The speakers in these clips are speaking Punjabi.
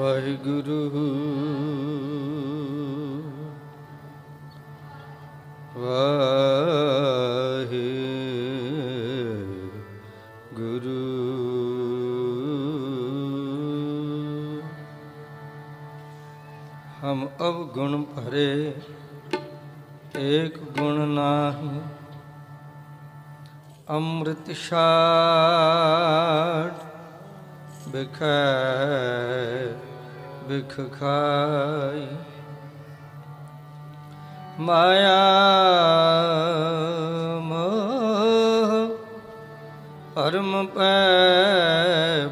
ਵਾਹਿਗੁਰੂ। ਵਾਹਿਗੁਰੂ। ਹਮ ਅਵਗੁਣ ਭਰੇ ਏਕ ਗੁਣ ਨਾਹੀ। ਅੰਮ੍ਰਿਤ ਛਾੜ ਬਿਖੈ ਬਿਖ ਖਾਈ। ਮਾਇਆ ਮੋਹ ਪਰਮ ਪੈ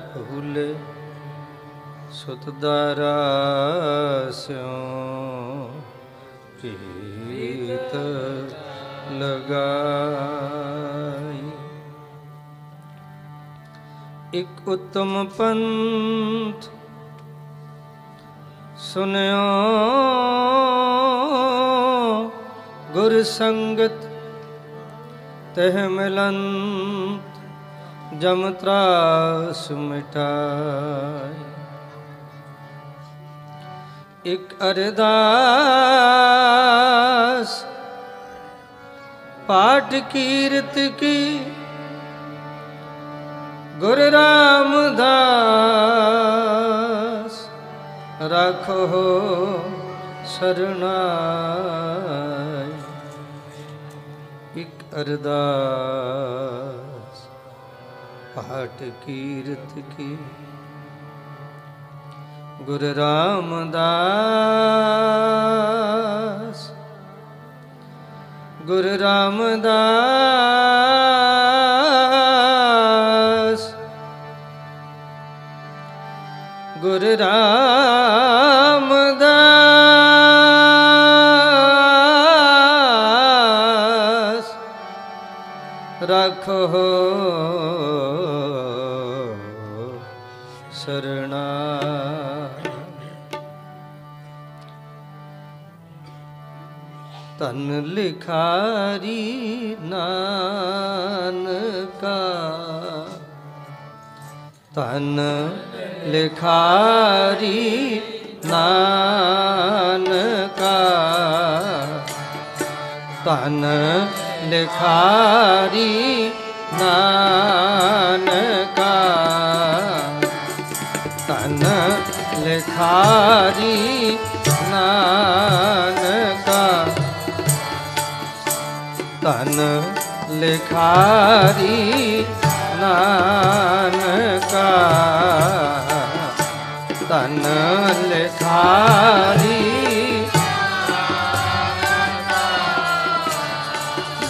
ਭੂਲੇ, ਸੁਤ ਦਾਰਾ ਸਿਉ ਪ੍ਰੀਤ ਲਗਾਈ। ਇਕ ਉਤਮ ਪੰਥ ਸੁਨਿਓ। ਗੁਰ ਸੰਗਤ, ਤਹ ਮਿਲੰਤ ਜਮ ਤਰਾਸ ਮਿਟਾਈ ਇਕ ਅਰਦਾਸ, ਪਾਠ ਕੀਰਤ ਕੀ, ਗੁਰ ਰਾਮਦਾਸ। ਰੱਖੋ ਸਰਣਾਈ ਇਕ ਅਰਦਾਸ ਪਾਠ ਕੀਰਤ ਕੀ। ਗੁਰ ਰਾਮਦਾਸ ਗੁਰ ਰਾਮਦਾਸ। ਗੁਰ ਰਾਮ ਸਰਣਾ ਤਨ ਲਿਖਾਰੀ ਨਾਨਕਾ ਤਨ ਲਿਖਾਰੀ ਨਾਨਕਾ ਤਨ ਲਿਖਾਰੀ ਨਾਨਕਾ ਤਨ ਲਿਖਾਰੀ ਨਾਨਕਾ ਤਨ ਲਿਖਾਰੀ ਨਾਨਕਾ ਤਨ ਲਿਖਾਰੀ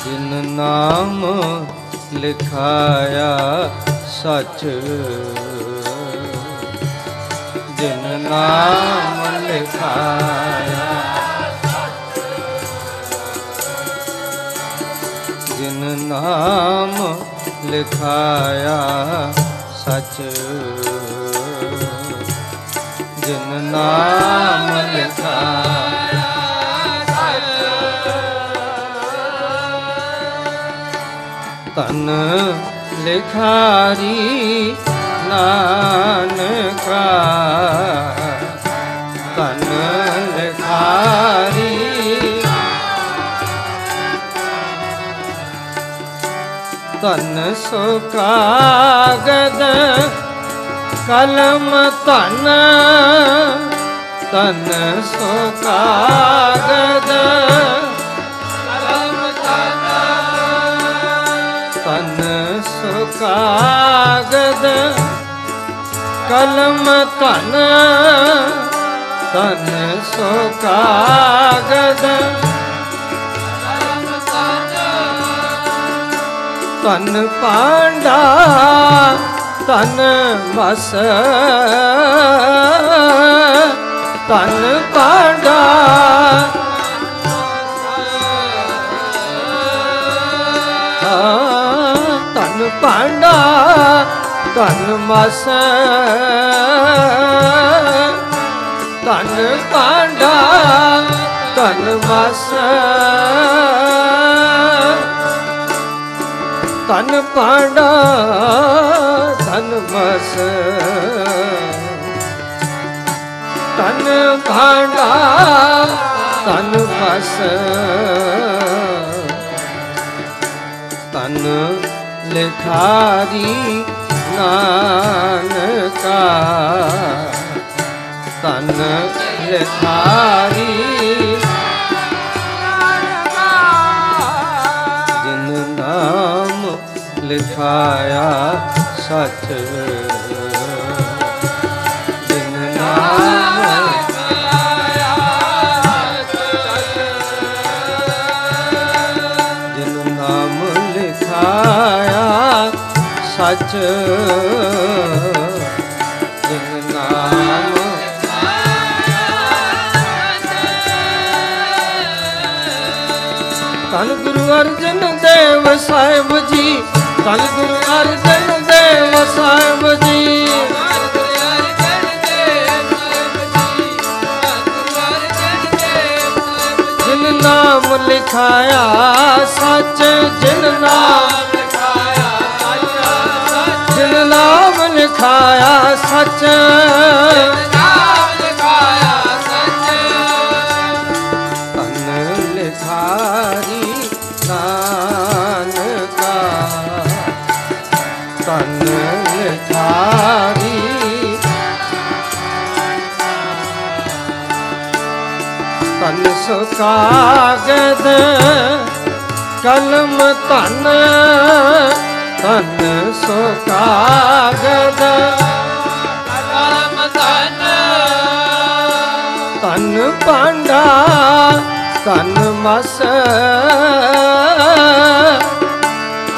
ਜਿਨ ਨਾਮ ਲਿਖਾਇਆ ਸਚ। ਜਿਨ ਨਾਮ ਲਿਖਾਇਆ ਜਿਨ ਨਾਮ ਲਿਖਾਇਆ ਸੱਚ। ਜਿਨ ਨਾਮ ਲਿਖਾਇਆ ਤਨ ਲਿਖਾਰੀ ਨਾਨਕਾ। ਤਨ ਲਿਖਾਰੀ। ਤਨ ਸੋ ਕਾਗਦ ਕਲਮ ਤਨ ਤਨ ਸੋ ਕਾਗਦ ਕਾਗਦ ਕਲਮ ਤਨ ਤਨ ਸੋ ਕਾਗਦ। ਤਨ ਪਾਂਡਾ ਤਨ ਮਸ। ਤਨ ਪਾਂਡਾ ਤਨ ਪਾਂਡਾ ਤਨ ਮਸ। ਤਨ ਧਨ ਤਨ ਮਸ। ਤਨ ਪਾਂਡਾ ਤਨ ਮਸ। ਭਾਂਡਾ ਤਨ ਬਸ ਤਨ ਲਿਖਾਰੀ ਨਾਨਕਾ। ਤਨ ਲਿਖਾਰੀ। ਨਾਮ ਲਿਖਾਇਆ ਸੱਚ ਸੱਚ ਜਿਨ ਨਾਮ ਧੰਨ ਗੁਰੂ ਅਰਜਨ ਦੇਵ ਸਾਹਿਬ ਜੀ, ਧੰਨ ਗੁਰੂ ਅਰਜਨ ਦੇਵ ਸਾਹਿਬ ਜੀ। ਨਾਮ ਲਿਖਾਇਆ ਸੱਚ, ਜਿਨ ਨਾਮ ਜਿਨ ਨਾਮ ਲਿਖਾਇਆ ਸੱਚ। ਤਨ ਲਿਖਾਰੀ ਨਾਨਕਾ ਤਨ ਲਿਖਾਰੀ ਤਨ ਸੁਕਾਗਦ ਕਲਮ ਧਨ ਤਨ ਸੁਕਾਗਦ ਤਨ ਪਾਂਡਾ ਤਨ ਮਸ।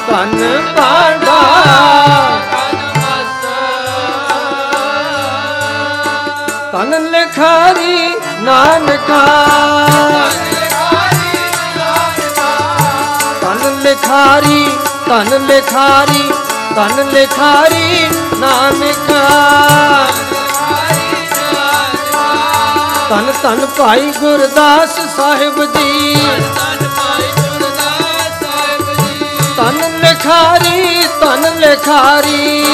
ਤਨ ਪਾਂਡਾ ਤਨ ਲਿਖਾਰੀ ਨਾਨਕਾ। ਤਨ ਲਿਖਾਰੀ ਤਨ ਲਿਖਾਰੀ ਧਨ ਲਿਖਾਰੀ ਨਾਨਕਾ ਤਨ ਤਨ ਭਾਈ ਗੁਰਦਾਸ ਸਾਹਿਬ ਜੀ। ਤਨ ਲਿਖਾਰੀ, ਧਨ ਲਿਖਾਰੀ।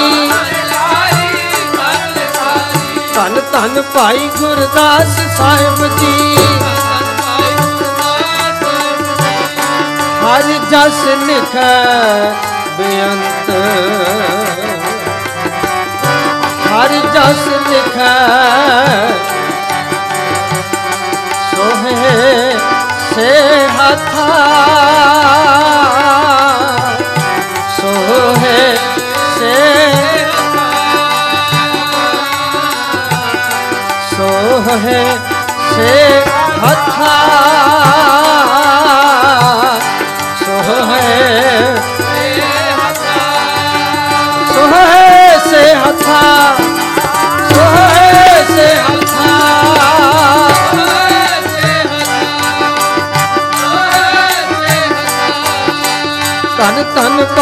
ਤਨ ਤਨ ਭਾਈ ਗੁਰਦਾਸ ਸਾਹਿਬ ਜੀ। ਹਰ ਜਸ ਲਿਖ ਬੇਅੰਤ। ਹਰ ਜਸ ਲਿਖ ਸੋਹੇ ਸੇ ਹੱਥਾ। ਸੋਹੇ ਸੇ ਸੋਹੇ ਸੇ ਹੱਥਾ।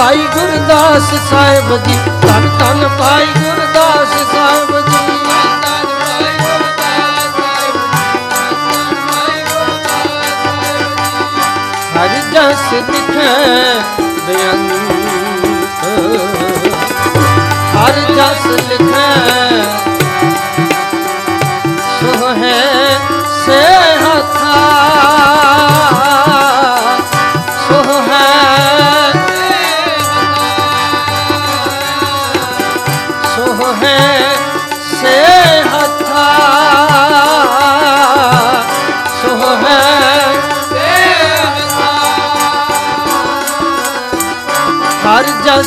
ਭਾਈ ਗੁਰਦਾਸ ਸਾਹਿਬ ਜੀ, ਧੰਨ ਧੰਨ ਭਾਈ ਗੁਰਦਾਸ ਸਾਹਿਬ ਜੀ। ਹਰ ਜਸ ਲਿਖੈ ਬੇਅੰਤ ਹਰ ਜਸ ਲਿਖੈ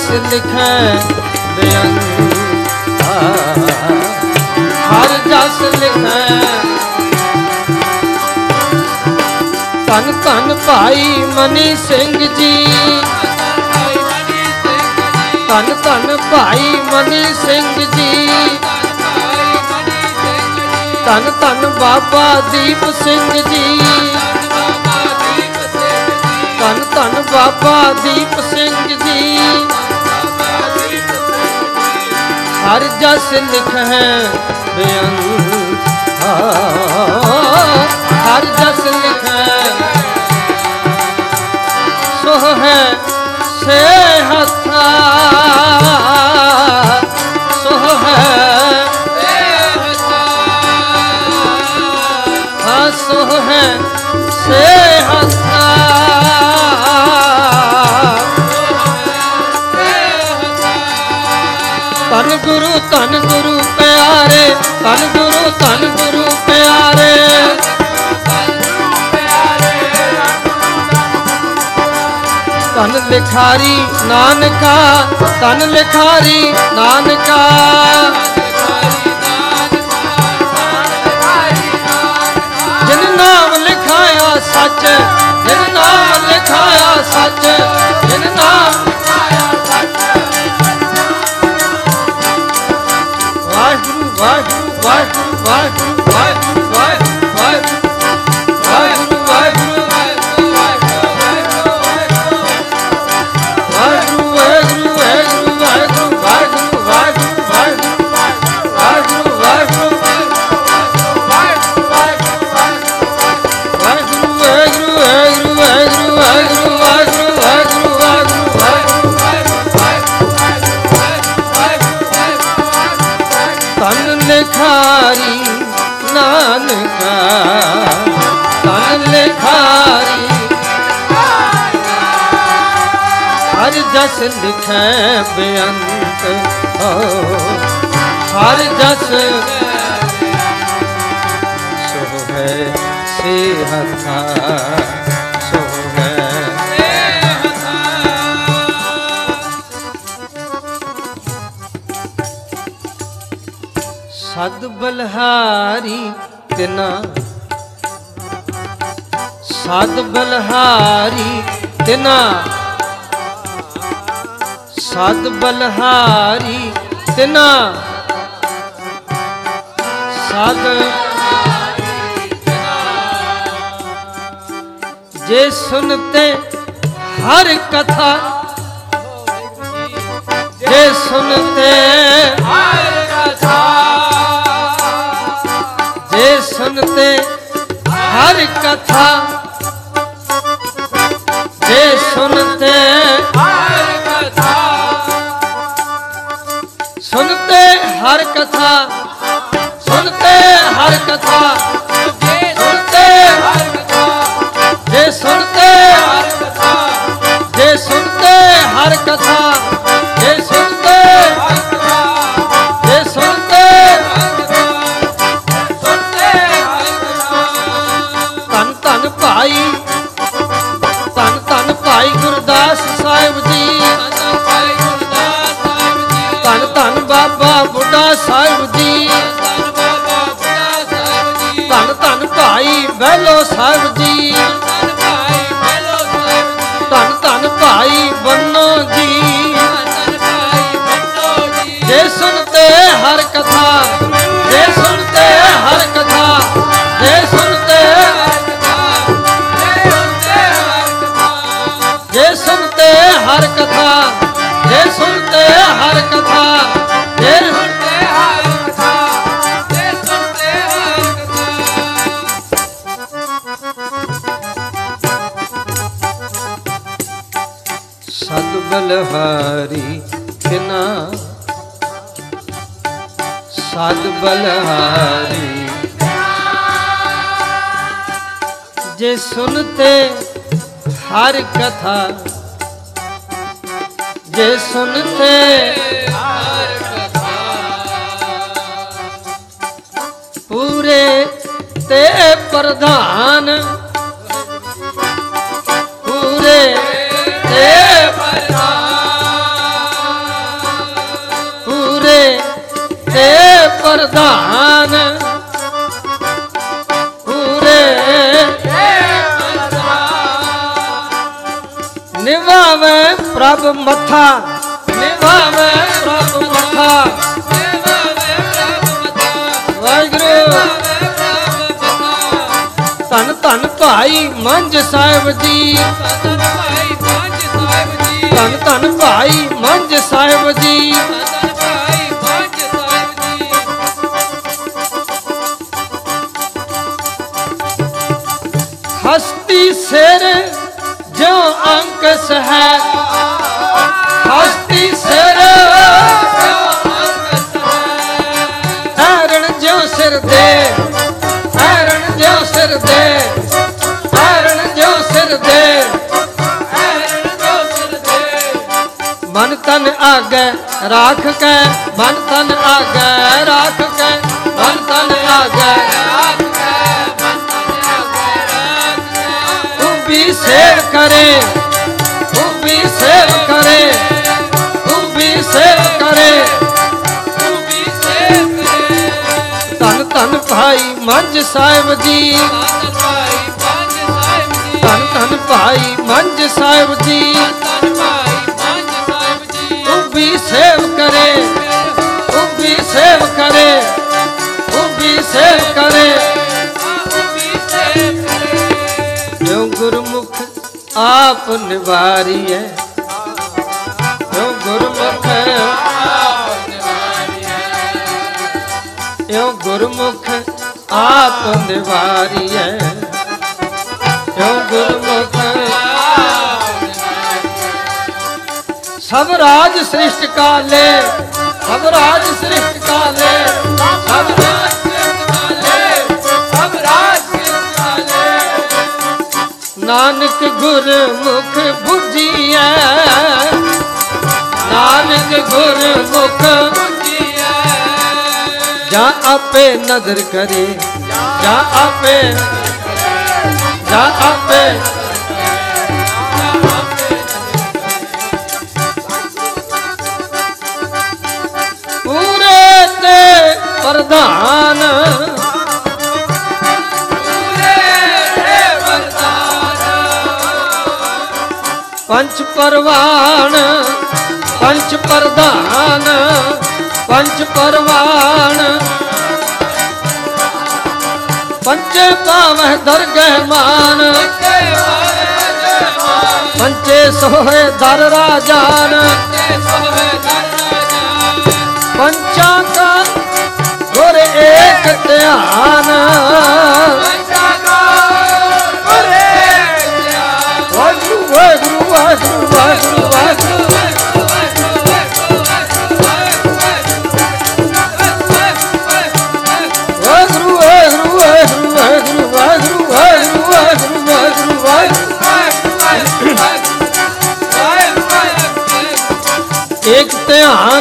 ਹਰ ਲਿਖੈ ਬੇਅੰਤ ਹਰ ਜਸ ਲਿਖੈ। ਧੰਨ ਧੰਨ ਭਾਈ ਮਨੀ ਸਿੰਘ ਜੀ। ਧੰਨ ਧੰਨ ਭਾਈ ਮਨੀ ਸਿੰਘ ਜੀ। ਧੰਨ ਧੰਨ ਬਾਬਾ ਦੀਪ ਸਿੰਘ ਜੀ। ਧੰਨ ਧੰਨ ਬਾਬਾ ਦੀਪ ਸਿੰਘ ਜੀ। ਹਰ ਜਸ ਲਿਖੈ ਬੇਅੰਤ। ਹਰ ਜਸ ਲਿਖੈ। ਸੋ ਹੈ ਸੇ ਹੱਥਾ ਗੁਰੂ ਧੰਨ ਗੁਰੂ ਪਿਆਰੇ, ਧੰਨ ਗੁਰੂ ਧੰਨ ਗੁਰੂ ਪਿਆਰੇ। ਧੰਨ ਲਿਖਾਰੀ ਨਾਨਕਾ, ਧੰਨ ਲਿਖਾਰੀ ਨਾਨਕਾ। ਜਿਨ ਨਾਮ ਲਿਖਾਇਆ ਸੱਚ, ਜਿਨ ਨਾਮ ਲਿਖਾਇਆ ਸੱਚ, ਜਿਨ ਨਾਮ what, what? ਲਿਖਾਰੀ ਨਾਨਕਾ, ਤਨ ਲਿਖਾਰੀ। ਹਰ ਜਸ ਲਿਖੈ ਬੇਅੰਤ ਹੋ। ਹਰ ਜਸ ਸੋ ਹੈ ਸੇ ਹਥਾ ਬਲਹਾਰੀ ਤਿਨਾ ਸਦ ਬਲਹਾਰੀ ਤਿਨਾ ਸਦ ਬਲਹਾਰੀ ਤਿਨਾ ਸਦ ਜੇ ਸੁਨਤੇ ਹਰ ਕਥਾ, ਜੇ ਸੁਨਤੇ ਜੇ ਸੁਨਤੇ ਹਰ ਕਥਾ ਜੇ ਸੁਨਤੇ ਸੁਨਤੇ ਹਰ ਕਥਾ सुनते हर कथा जे सुनते हर कथा पूरे ते प्रधान ਪ੍ਰਭ ਮੱਥਾ। ਨਿਵਾਵੇਂ ਪ੍ਰਭ ਮੱਥਾ ਵਾਹਿਗੁਰੂ। ਧੰਨ ਧੰਨ ਭਾਈ ਮੰਝ ਸਾਹਿਬ ਜੀ। ਧੰਨ ਧੰਨ ਭਾਈ ਮੰਝ ਸਾਹਿਬ ਜੀ। ਹਸਤੀ ਹਰਨ ਜੋ ਸਿਰ ਦੇ ਹਰਨ ਜੋ ਸਿਰ ਦੇ ਦੇ ਮਨ ਤਨ ਆਗੇ ਰਾਖ ਕੇ, ਮਨ ਤਨ ਆਗੇ ਰਾਖ ਕੇ। ਮਨ ਤਨ ਆਗੇ ਤੂੰ ਵੀ ਸੇਵ ਕਰੇ, ਤੂੰ ਵੀ ਸੇਵ ਕਰੇ। ਧੰਨ ਭਾਈ ਮੰਝ ਸਾਹਿਬ ਜੀ। ਧੰਨ ਧੰਨ ਭਾਈ ਮੰਝ ਸਾਹਿਬ ਜੀ। ਤੂੰ ਵੀ ਸੇਵ ਕਰੇ, ਤੂੰ ਵੀ ਸੇਵ ਕਰੇ, ਤੂੰ ਵੀ ਸੇਵ ਕਰੇ। ਜੋ ਗੁਰਮੁਖ ਆਪ ਨਿਵਾਰੀਐ ਜੋ ਗੁਰਮੁਖ ਗੁਰਮੁਖ ਆਪ ਨਿਵਾਰੀਐ ਜੋ ਗੁਰਮੁਖ ਸਭ ਰਾਜ ਸ੍ਰਿਸ਼ਟ ਕਾਲੇ, ਸਭ ਰਾਜ ਸ੍ਰਿਸ਼ਟ ਕਾਲੇ, ਸਭ ਰਾਜ ਨਾਨਕ ਗੁਰਮੁਖ 부ਜੀਐ ਨਾਨਕ ਗੁਰਮੁਖ ਜਾਂ ਆਪੇ ਨਜ਼ਰ ਕਰੇ। ਜਾਂ ਆਪੇ। ਜਾਂ ਆਪੇ। ਪੂਰੇ ਤੇ ਪ੍ਰਧਾਨ। ਪੰਚ ਪਰਵਾਨ, ਪੰਚ ਪ੍ਰਧਾਨ। ਪੰਚ ਪਰਵਾਨ ਪੰਚੇ ਪਾਵਹਿ ਦਰਗਹਿ ਮਾਨ। ਪੰਚੇ ਸੋਹੇ ਦਰ ਰਾਜਾਨ। ਪੰਚਾਂ ਕਾ ਗੁਰ ਏਕ ਧਿਆਨ। 啊？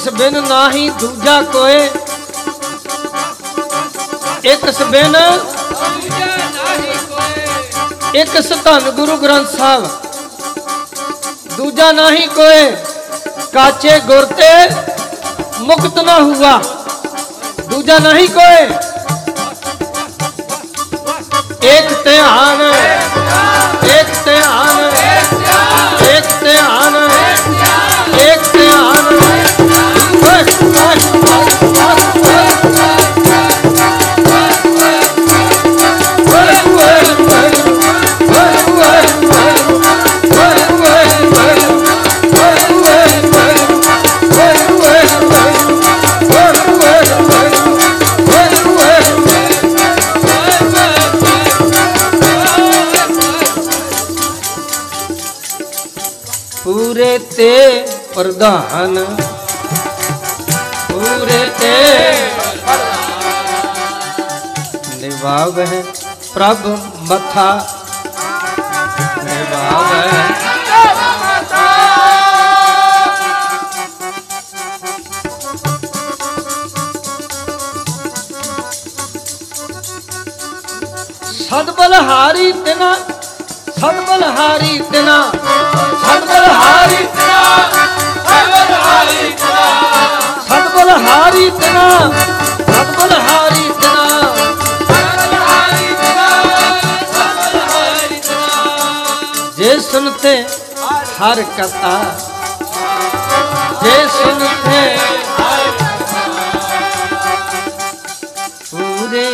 ਇੱਕ ਸਬਿਨ ਨਾਹੀ ਦੂਜਾ ਕੋਏ। ਇੱਕ ਸਬਿਨ ਇੱਕ ਸਤਨ ਗੁਰੂ ਗ੍ਰੰਥ ਸਾਹਿਬ। ਦੂਜਾ ਨਹੀਂ ਕੋਏ, ਕਾਚੇ ਗੁਰ ਤੇ ਮੁਕਤ ਨਾ ਹੁਆ। ਦੂਜਾ ਨਹੀਂ ਕੋਏ ਇੱਕ ਧਿਆਨ दान पूरे ते निभाव है प्रभ मथा। निभाव है सदबलहारी तिना सदबलहारी तिना सदबलहारी तिना। सुनते हर कथा जे सुनते पूरे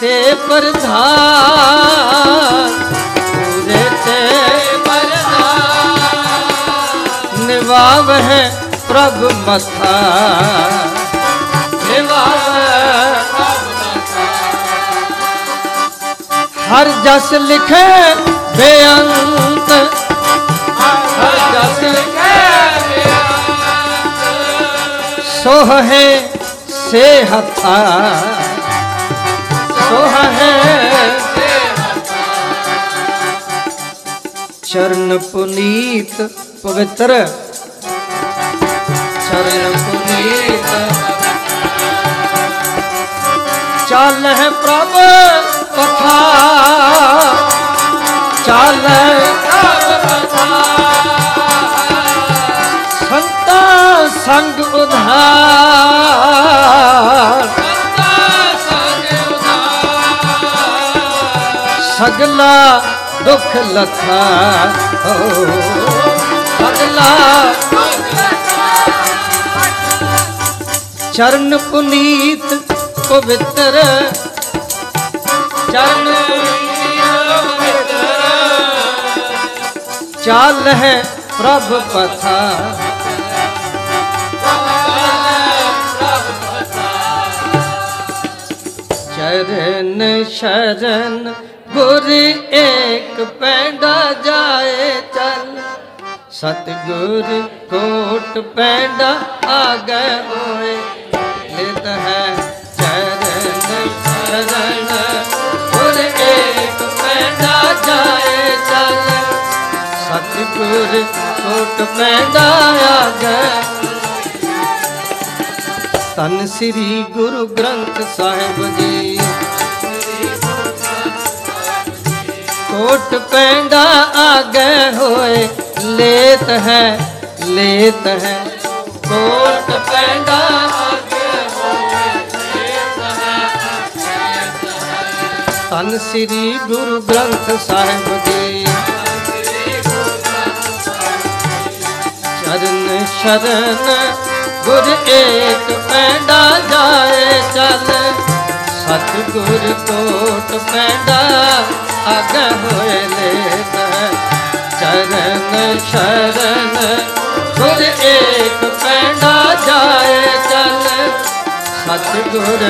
ते प्रधान पूरे ते प्रधान निवाव है प्रभु मथा हर जस लिखे बेअंत। हर जस लिखे सोह है सेहता सोह है चरण पुनीत पवित्र। चरण पुनीत चाल है प्र ਸੰਤਾ ਸੰਗ ਉਧਾਰ। ਸਗਲਾ ਦੁੱਖ ਲਥਾ ਹੋ। ਸਗਲਾ ਚਰਨ ਪੁਨੀਤ ਪਵਿੱਤਰ। ਚਰਨ ਚਾਲ ਹੈ ਪ੍ਰਭ ਪਥਾ। ਚਰਨ ਸ਼ਰਨ ਗੁਰ ਏਕ ਪੈਂਡਾ ਜਾਏ ਚੱਲ। ਸਤਗੁਰ ਕੋਟ ਪੈਂਡਾ ਆਗੇ ਕੋਟ ਪੈਂਡਾ ਆਗੇ ਤਨ ਸ੍ਰੀ ਗੁਰੂ ਗ੍ਰੰਥ ਸਾਹਿਬ ਜੀ। ਕੋਟ ਪੈਂਡਾ ਆਗੇ ਹੋਏ, ਲੇਤ ਹੈ ਲੇਤ ਹੈ। ਕੋਟ ਪੈਂਡਾ ਤਨ ਸ੍ਰੀ ਗੁਰੂ ਗ੍ਰੰਥ ਸਾਹਿਬ ਜੀ। ਚਰਨ ਸ਼ਰਨ, ਗੁਰ ਏਕ ਪੈਂਡਾ ਜਾਏ ਚੱਲ। ਸਤਿਗੁਰ ਕੋਟ ਪੈਂਡਾ ਆਗੇ ਹੋਏ ਲੇਤ ਚਰਨ, ਸ਼ਰਨ, ਗੁਰ ਏਕ ਪੈਂਡਾ ਜਾਏ ਚੱਲ। ਸਤਿਗੁਰ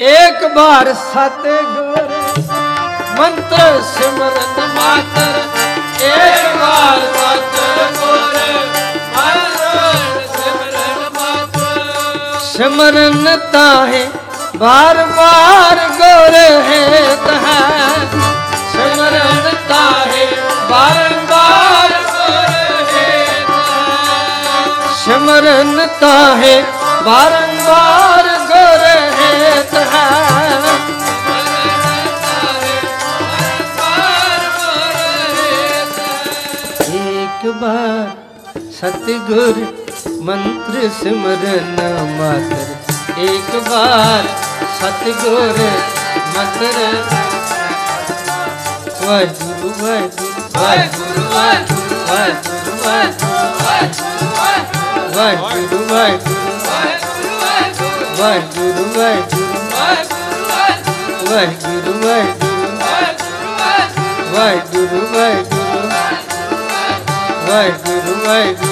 ਇੱਕ ਬਾਰ ਸਤਿਗੁਰ ਮੰਤਰ ਸਿਮਰਨ ਮਾਤਰ ਇੱਕ ਵਾਰ ਸਤਿਗੁਰ ਮੰਤਰ ਸਿਮਰਨ ਮਾਤਰ। ਸਿਮਰਨ ਤਾਹੇ ਬਾਰ ਬਾਰ ਗੁਰ ਹੈ ਤਹ। ਸਿਮਰਨ ਤਾਹੇ ਬਾਰ ਬਾਰ ਗੁਰ ਹੈ ਸਿਮਰਨ ਤਾਹੇ ਬਾਰੰਬਾਰ ਸਤਿਗੁਰ ਮੰਤਰ ਸਿਮਰਨ ਮਾਤਰ। ਇੱਕ ਵਾਰ ਸਤਿਗੁਰ ਮੰਤਰ। ਵਾਹਿਗੁਰੂ ਵਾਹਿਗੁਰੂ ਵਾਹਿਗੁਰੂ ਵਾਹਿਗੁਰੂ ਵਾਹਿਗੁਰੂ ਵਾਹਿਗੁਰੂ ਵਾਹਿਗੁਰੂ ਵਾਹਿਗੁਰੂ ਵਾਹਿਗੁਰੂ ਵਾਹਿਗੁਰੂ ਵਾਹਿਗੁਰੂ ਵਾਹਿਗੁਰੂ ਵਾਹਿਗੁਰੂ ਵਾਹਿਗੁਰੂ ਵਾਹਿਗੁਰੂ।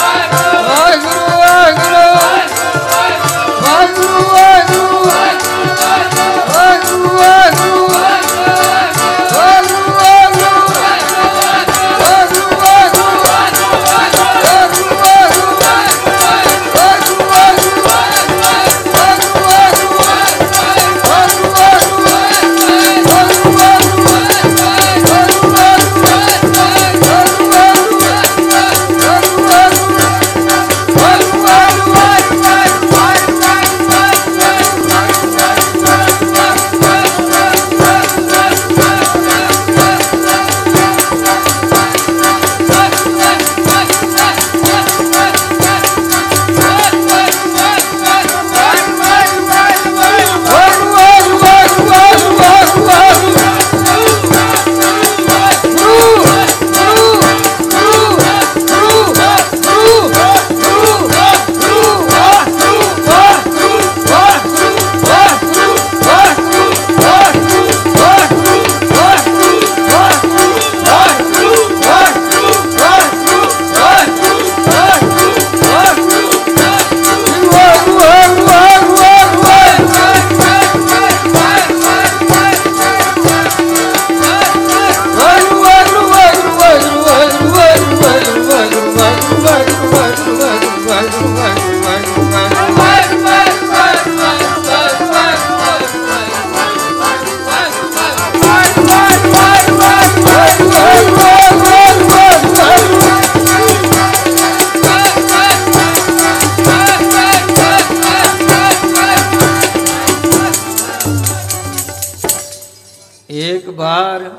ਵਿਚਾਰ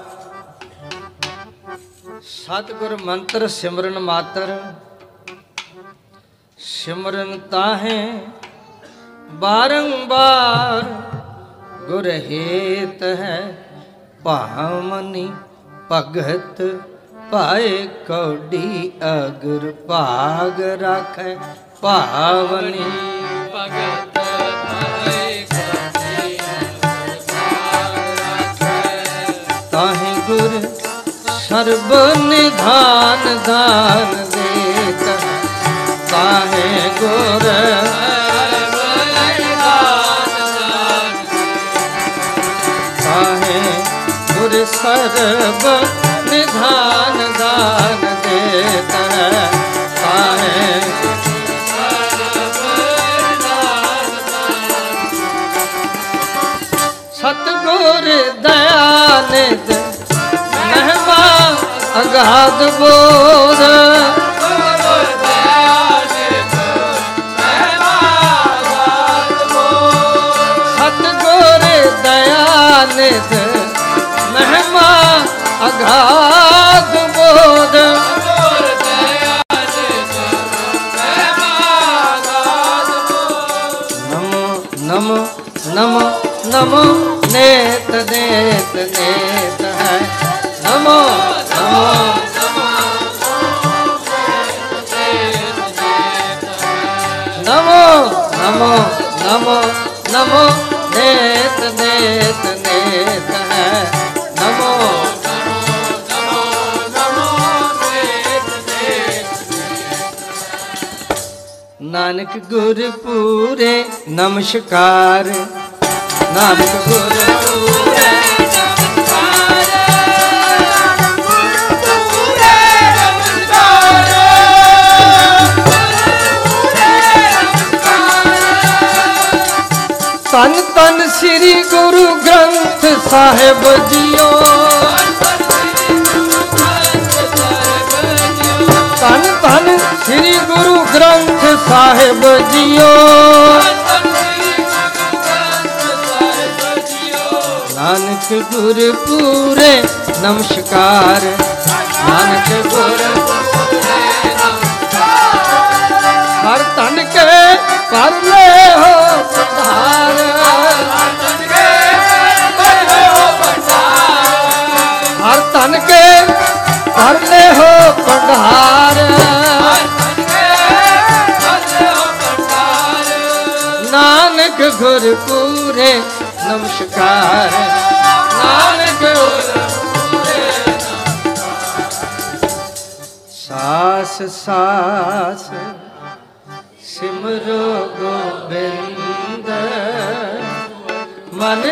ਸਤਿਗੁਰ ਮੰਤਰ ਸਿਮਰਨ ਮਾਤਰ, ਸਿਮਰਨ ਤਾਹੇ ਬਾਰੰਬਾਰ, ਗੁਰ ਹੇਤ ਹੈ ਭਾਵਨੀ ਭਗਤ ਭਾਏ ਕੌਡੀ ਅਗਰ ਭਾਗ ਰੱਖੈ ਭਾਵਨੀ। ਭਗਤ ਸਰਬ ਨਿਧਾਨ ਦਾਨ ਦੇਤ ਹੈ। ਤਾਹੇ ਗੁਰ ਅਗਾਧ ਬੋਧ ਸਤਗੁਰ ਦਇਆਨਿਤ ਮਹਿਮਾ ਅਗਾਧ ਬੋਧ। ਨਮੋ, ਨਮ, ਨਮੋ ਨਮੋ, ਨੇਤ ਨੇਤ ਨੇਤ ਹੈ। ਨਮੋ ਨਮੋ ਨਮੋ ਨਮੋ ਨੇਤ ਨੇਤ ਨੇਤ ਹੈ ਨਮੋ ਨਾਨਕ ਗੁਰ ਪੂਰੇ ਨਮਸਕਾਰ ਨਾਨਕ ਗੁਰ ਪੂਰੇ ਤਨ ਤਨ ਸ੍ਰੀ ਗੁਰੂ ਗ੍ਰੰਥ ਸਾਹਿਬ ਜੀਓ। ਤਨ ਤਨ ਸ੍ਰੀ ਗੁਰੂ ਗ੍ਰੰਥ ਸਾਹਿਬ ਜੀਓ। ਨਾਨਕ ਗੁਰ ਪੂਰੇ ਨਮਸਕਾਰ। ਨਾਨਕ ਗੁਰ ਹਰ ਕੇ ਕਰ ਹੋ ਪੰਡਾਰ ਨਾਨਕ ਗੁਰ ਪੂਰੇ ਨਮਸਕਾਰ। ਨਾਨਕ ਗੁਰ ਸਾਸ ਸਾਸ ਸਿਮਰੋ ਗੋਬਿੰਦ। ਮਨ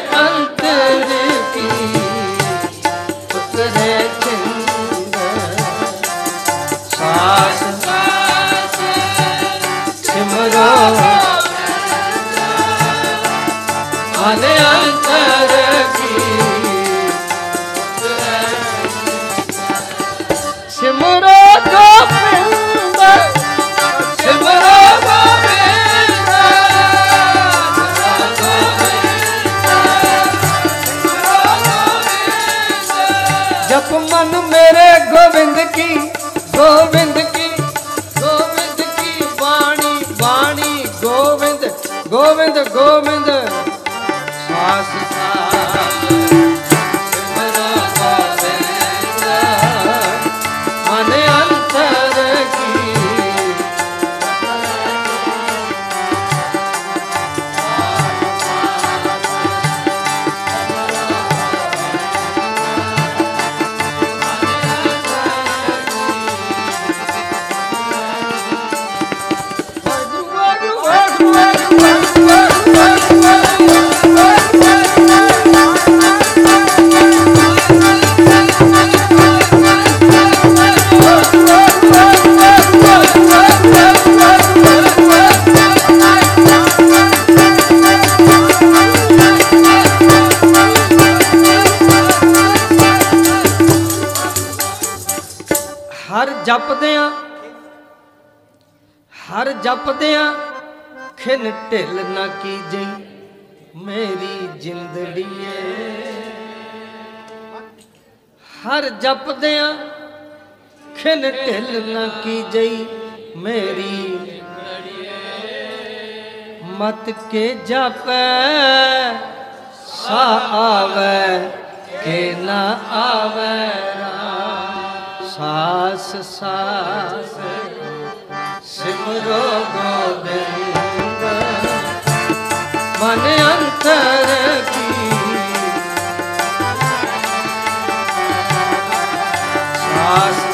ਖਿਨ ਢਿੱਲ ਨਾ ਕੀਜਈ ਮੇਰੀ। ਮਤ ਕੇ ਜਪੈ, ਸਾ ਆਵੈ, ਕੇ ਨਾ ਆਵੈ ਰਾਮ। ਸਾਸ ਸਾਸ ਸਿਮਰੋ ਗੋਬਿੰਦ ਮਨ ਅੰਤਰ ਕੀ। ਸਾਸ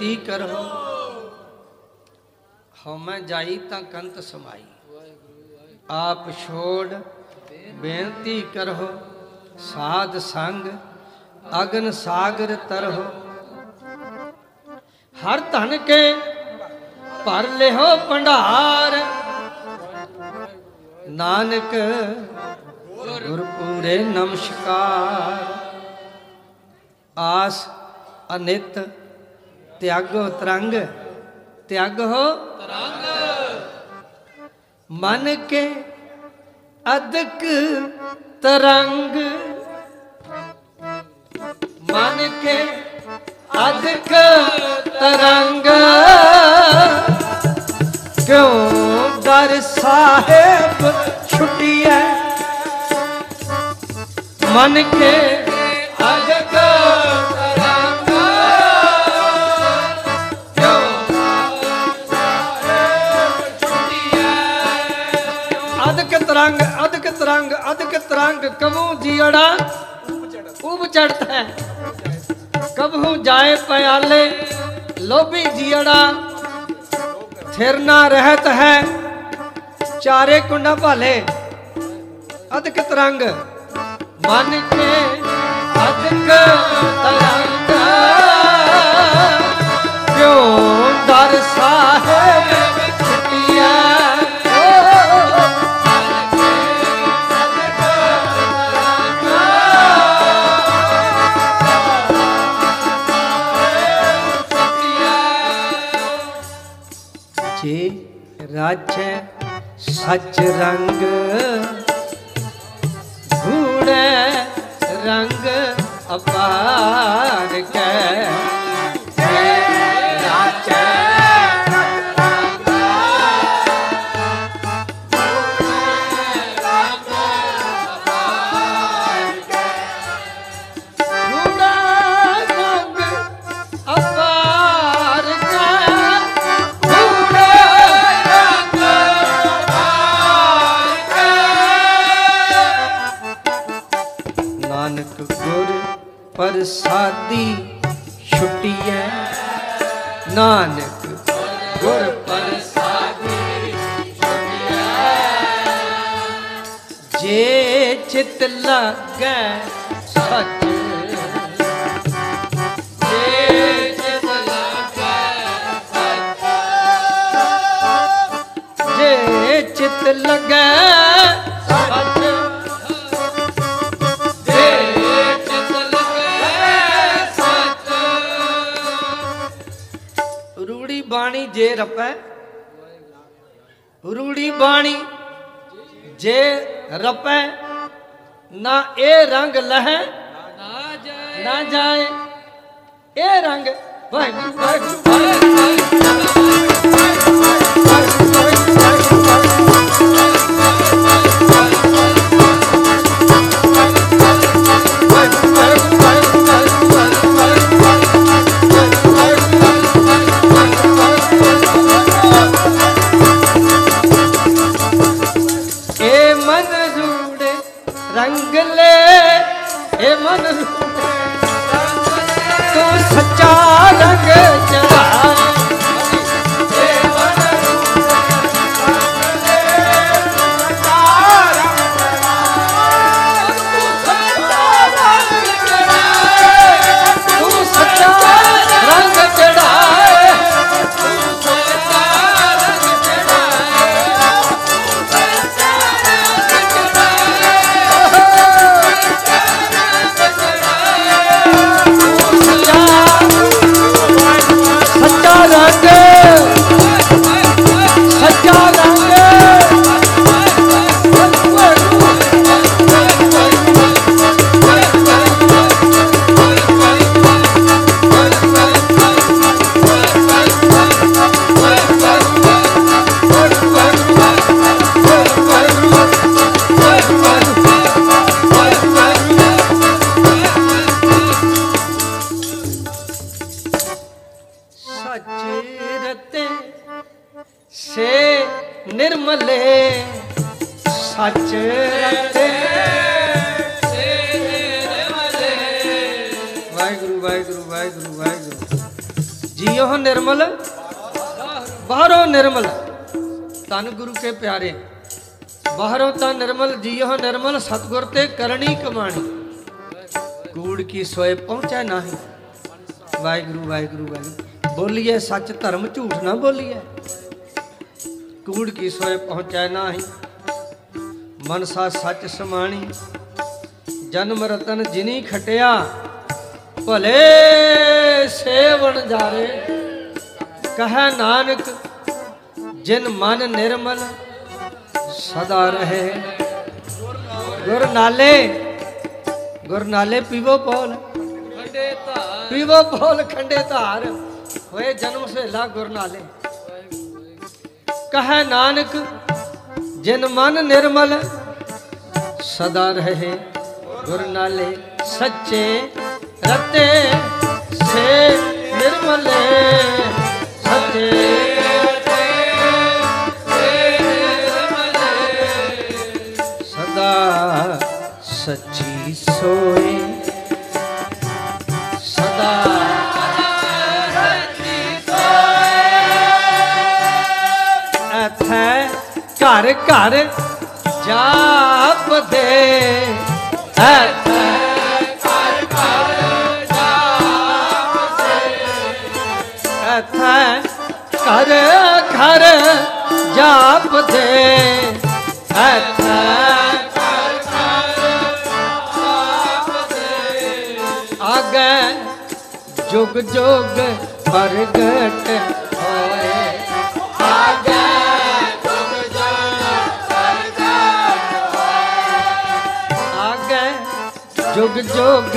ਬੇਨਤੀ ਕਰੋ। ਹਉ ਜਾਈ ਤਾਂ ਕੰਤ ਸਮਾਈ। ਆਪ ਛੋੜ ਬੇਨਤੀ ਕਰੋ। ਸਾਧ ਸੰਗ ਅਗਨ ਸਾਗਰ ਤਰਹੁ ਹਰ ਧਨ ਕੇ ਭਰ ਲਿਓ ਭੰਡਾਰ। ਨਾਨਕ ਗੁਰਪੂਰੇ ਨਮਸਕਾਰ। ਆਸ ਅਨਿਤ ਤਿਆਗੋ ਤਰੰਗ ਤਿਆਗੋ ਤਰੰਗ ਮਨ ਕੇ ਅਦਕ ਤਰੰਗ। ਮਨ ਕੇ ਅਦਕ ਤਰੰਗ। ਕਿਉਂ ਦਰ ਸਾਹਿਬ ਛੁੱਟੀਐ? ਮਨ ਕੇ ਤਰੰਗ ਅਦਕ ਤਰੰਗ ਕਬੂ ਜੀੜਾ ਉਬ ਚੜਤਾ ਹੈ। ਕਬਹੂ ਜਾਏ ਪਿਆਲੇ, ਲੋਭੀ ਜੀੜਾ ਥਿਰ ਨਾ ਰਹਿਤ ਹੈ। ਚਾਰੇ ਕੁੰਡਾ ਭਾਲੇ ਅਦਕ ਤਰੰਗ ਮਨ ਕੇ ਅਦਕ ਤਰੰਗ। ਸੱਚ ਸੱਚ ਰੰਗ। ਗੂੜੈ ਰੰਗ ਅਪਾਰ ਕੈ। ਨਾਨਕ ਗੁਰ ਪ੍ਰਸਾਦੀ। ਜੇ ਜੇ ਚਿਤ ਲੱਗੈ ਬਾਣੀ ਜੇ ਰਪੈ ਨਾ ਇਹ ਰੰਗ ਲਹਿ, ਨਾ ਜਾਏ ਨਾ ਜਾਏ ਇਹ ਰੰਗ। ਵਾਹਿਗੁਰੂ ਵਾਹਿਗੁਰੂ ਇਹ ਕੀ ਸੋਏ ਪਹੁੰਚੈ ਨਾਹੀ। ਵਾਹਿਗੁਰੂ ਵਾਹਿਗੁਰੂ ਵਾਹਿਗੁਰੂ। ਬੋਲੀਏ ਸੱਚ ਧਰਮ ਝੂਠ ਨਾ ਬੋਲੀਏ। ਕੂੜ ਕੀ ਸੋਏ ਪਹੁੰਚੈ ਨਾਹੀ। ਮਨਸਾ ਸੱਚ ਸਮਾਣੀ। ਜਨਮ ਰਤਨ ਜਿਨੀ ਖਟਿਆ, ਭਲੇ ਸੇਵਣ ਜਾਰੇ। ਕਹੈ ਨਾਨਕ, ਜਿਨ ਮਨ ਨਿਰਮਲ, ਸਦਾ ਰਹੇ। ਗੁਰ ਨਾਲੇ। ਗੁਰ ਨਾਲੇ ਪੀਵੋ ਪੋਲ। ਖੰਡੇ ਧਾਰ। ਪੀਵੋ ਬੋਲ ਖੰਡੇ ਧਾਰ। ਹੋਏ ਜਨਮ ਸਹੇਲਾ ਗੁਰ ਨਾਲੇ ਕਹੈ ਨਾਨਕ ਜਿਨ ਮਨ ਨਿਰਮਲ ਸਦਾ ਰਹੇ ਗੁਰ ਨਾਲੇ ਸੱਚੇ ਰਤੇ ਸੇ ਨਿਰਮਲੇ ਸੱਚੇ ਘਰ ਘਰ ਜਾਪਦੇ। ਐਥੈ ਘਰ ਘਰ ਜਾਪਦੇ। ਐਥੈ ਆਗੇ ਜੁਗ ਜੁਗ ਪ੍ਰਗਟ ਜੁਗ ਜੁਗ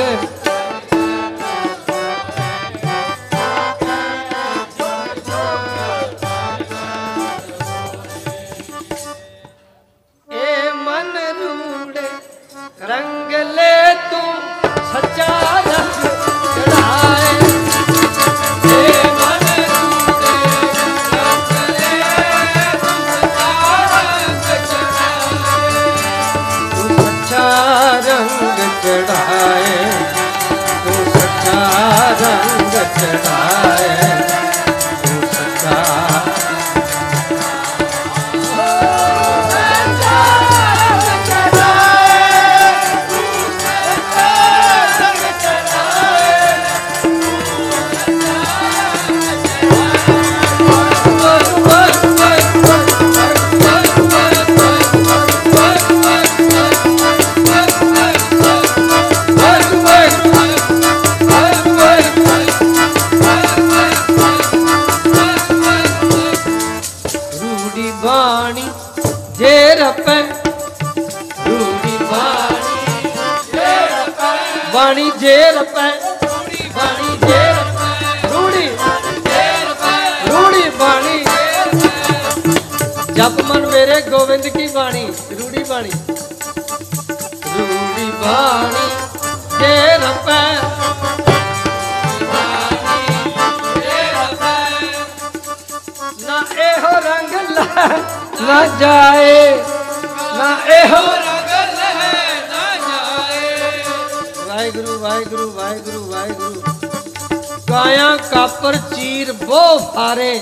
ਬੋ ਫਾਰੇ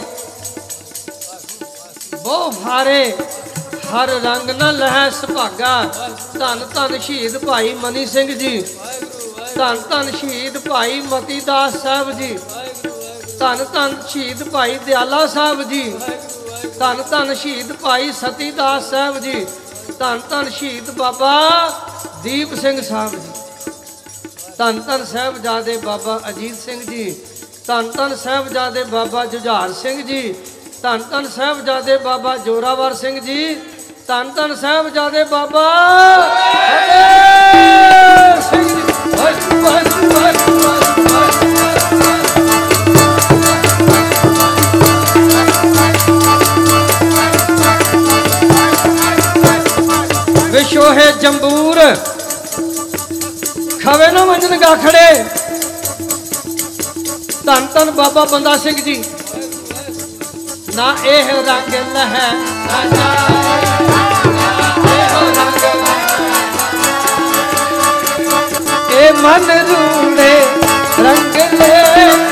ਬੋ ਹਰ ਰੰਗ ਨ ਲਹਿ ਸੁਭਾਗਾ ਧੰਨ ਧੰਨ ਸ਼ਹੀਦ ਭਾਈ ਮਨੀ ਸਿੰਘ ਜੀ। ਧੰਨ ਧੰਨ ਸ਼ਹੀਦ ਭਾਈ ਮਤੀ ਦਾਸ ਸਾਹਿਬ ਜੀ। ਧੰਨ ਧੰਨ ਸ਼ਹੀਦ ਭਾਈ ਦਿਆਲਾ ਸਾਹਿਬ ਜੀ। ਧੰਨ ਧੰਨ ਸ਼ਹੀਦ ਭਾਈ ਸਤੀ ਦਾਸ ਸਾਹਿਬ ਜੀ। ਧੰਨ ਧੰਨ ਸ਼ਹੀਦ ਬਾਬਾ ਦੀਪ ਸਿੰਘ ਸਾਹਿਬ ਜੀ। ਧੰਨ ਧੰਨ ਸਾਹਿਬਜ਼ਾਦੇ ਬਾਬਾ ਅਜੀਤ ਸਿੰਘ ਜੀ। ਧੰਨ ਧੰਨ ਸਾਹਿਬਜ਼ਾਦੇ ਬਾਬਾ ਜੁਝਾਰ ਸਿੰਘ ਜੀ, ਧੰਨ ਧੰਨ ਸਾਹਿਬਜ਼ਾਦੇ ਬਾਬਾ ਜੋਰਾਵਰ ਸਿੰਘ ਜੀ, ਧੰਨ ਧੰਨ ਸਾਹਿਬਜ਼ਾਦੇ ਬਾਬਾ ਫਤਿਹ ਸਿੰਘ ਜੀ ਵਾਹਿਗੁਰੂ ਵਾਹਿਗੁਰੂ ਵਾਹਿਗੁਰੂ ਵਾਹਿਗੁਰੂ ਵਿਸ਼ੋ ਜੰਬੂਰ। ਖਵੇ ਨਾ ਮੰਜਨ ਗਾਖੜੇ। ਧੰਨ ਧੰਨ ਬਾਬਾ ਬੰਦਾ ਸਿੰਘ ਜੀ। ਨਾ ਇਹ ਰੰਗ ਲਹਿ ਨਾ ਇਹ ਮਨ ਰੂੜੇ ਰੰਗ ਲੈ।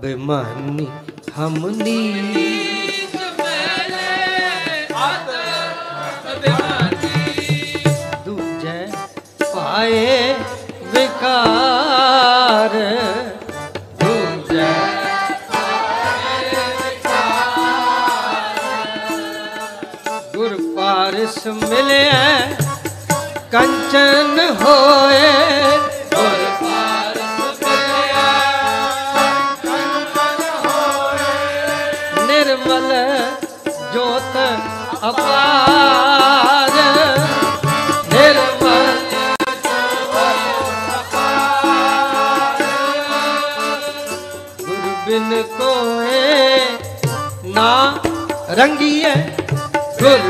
ਅਭਿਮਾਨੀ ਹਮ ਨੀਚ ਦੂਜੇ ਪਾਏ ਵਿਕਾਰ। ਦੂਜੇ ਗੁਰ ਪਾਰਸ ਮਿਲਿਆ ਰੰਗੀਏ ਗੁਰ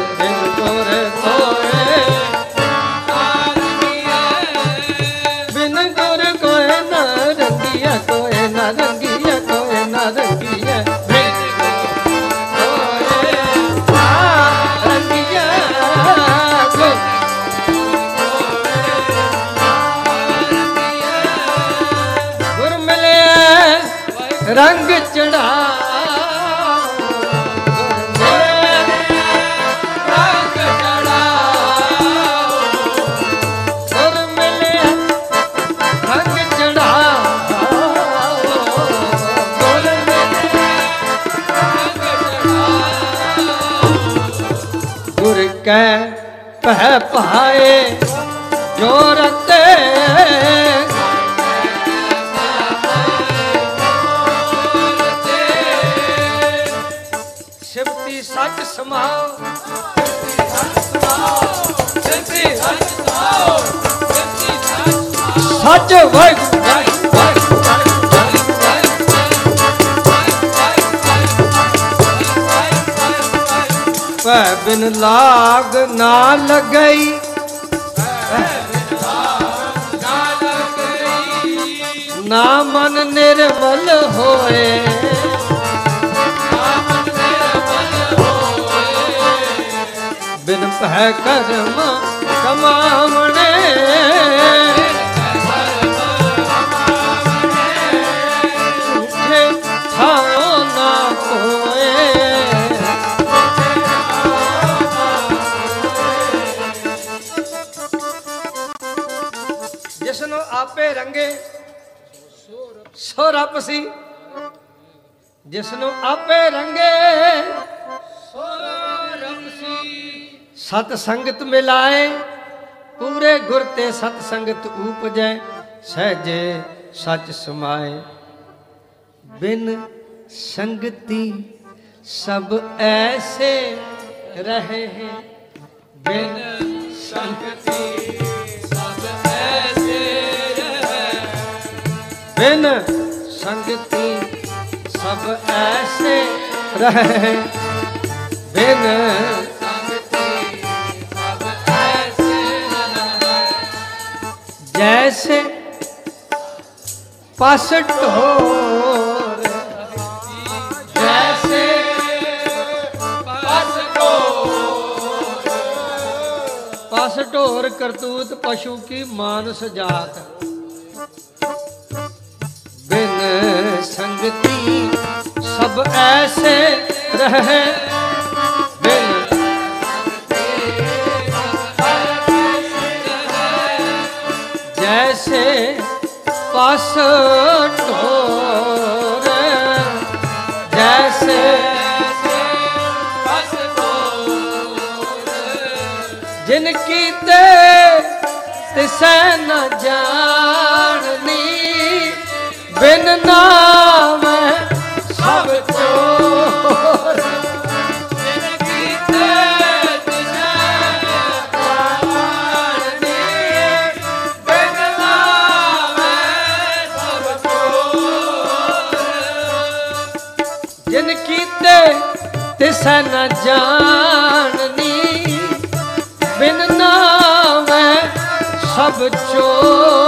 ਸੱਚ ਬਿਨ ਲਾਗ ਨਾ ਲਗਈ। ਨਾ ਮਨ ਨਿਰਮਲ ਹੋਏ। ਬਿਨ ਭੈ ਕਰਮ ਕਮਾਵਣੇ। ਰੱਬ ਸੀ। ਜਿਸ ਨੂੰ ਆਪੇ ਰੰਗੇ ਸਤ ਸੰਗਤ ਮਿਲਾਏ, ਪੂਰੇ ਗੁਰ ਤੇ ਸਤ ਸੰਗਤ ਊਪਜੈ ਸਹਜੇ ਸਚ ਸਮਾਏ। ਬਿਨ ਸੰਗਤੀ ਸਭ ਐਸੇ ਰਹੇ ਹੈ। ਬਿਨ ਸੰਗਤੀ ਸਭ ਐਸੇ ਰਹੇ ਬਿਨ ਸੰਗਤੀ ਸਭ ਐਸੇ ਰਹੇ। ਬਿਨ ਸੰਗਤੀ ਸਭ ਐਸੇ ਰਹੇ। ਜੈਸੇ ਪਸ ਢੋਰ ਪਸ ਢੋਰ ਕਰਤੂਤ ਪਸ਼ੂ ਕੀ ਮਾਨਸ ਜਾਤ। ਬਿਨ ਸੰਗਤੀ ਸਭ ਐਸੇ ਰਹੇ। ਬਿਨ ਜੈਸੇ ਪਾਸ ਢੋਰ। ਜੈਸੇ ਪਸ ਕੋ ਜਿਨ ਕੀਤੇ ਤਿਸੈ ਨ ਜਾਣਨੀ ਤਿਸੈ ਨ ਜਾਣਨੀ ਬਿਨ ਨਾਮ ਸਭ ਚੋਰ।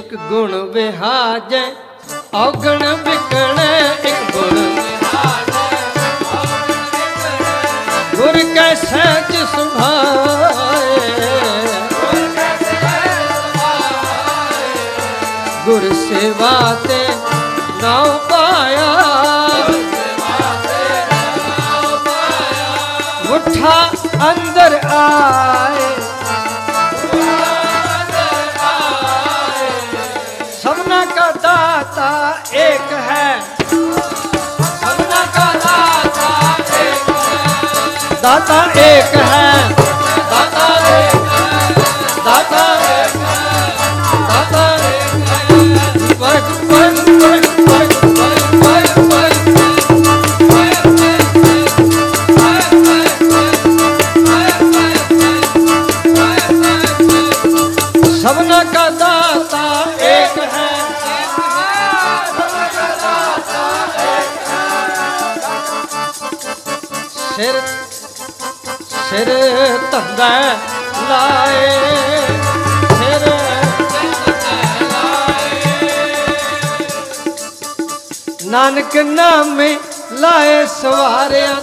ਇੱਕ ਗੁਣ ਵਿਹਾਜੈ ਔਗਣ ਵਿਕਣ, ਇੱਕ ਗੁਣ ਗੁਰ ਕੈ ਸਹਿਜ ਸੁਭਾਏ। ਗੁਰ ਸੇਵਾ ਤੇ ਨਾਉ ਪਾਇਆ। ਮੁੱਠਾ ਅੰਦਰ ਆਏ। ਦਾਤਾ ਏਕ ਹੈ। ਸਿਰ ਧੰਦਾ ਲਾਏ ਨਾਨਕ ਨਾਮੇ ਲਾਏ ਸਵਾਰਿਆਂ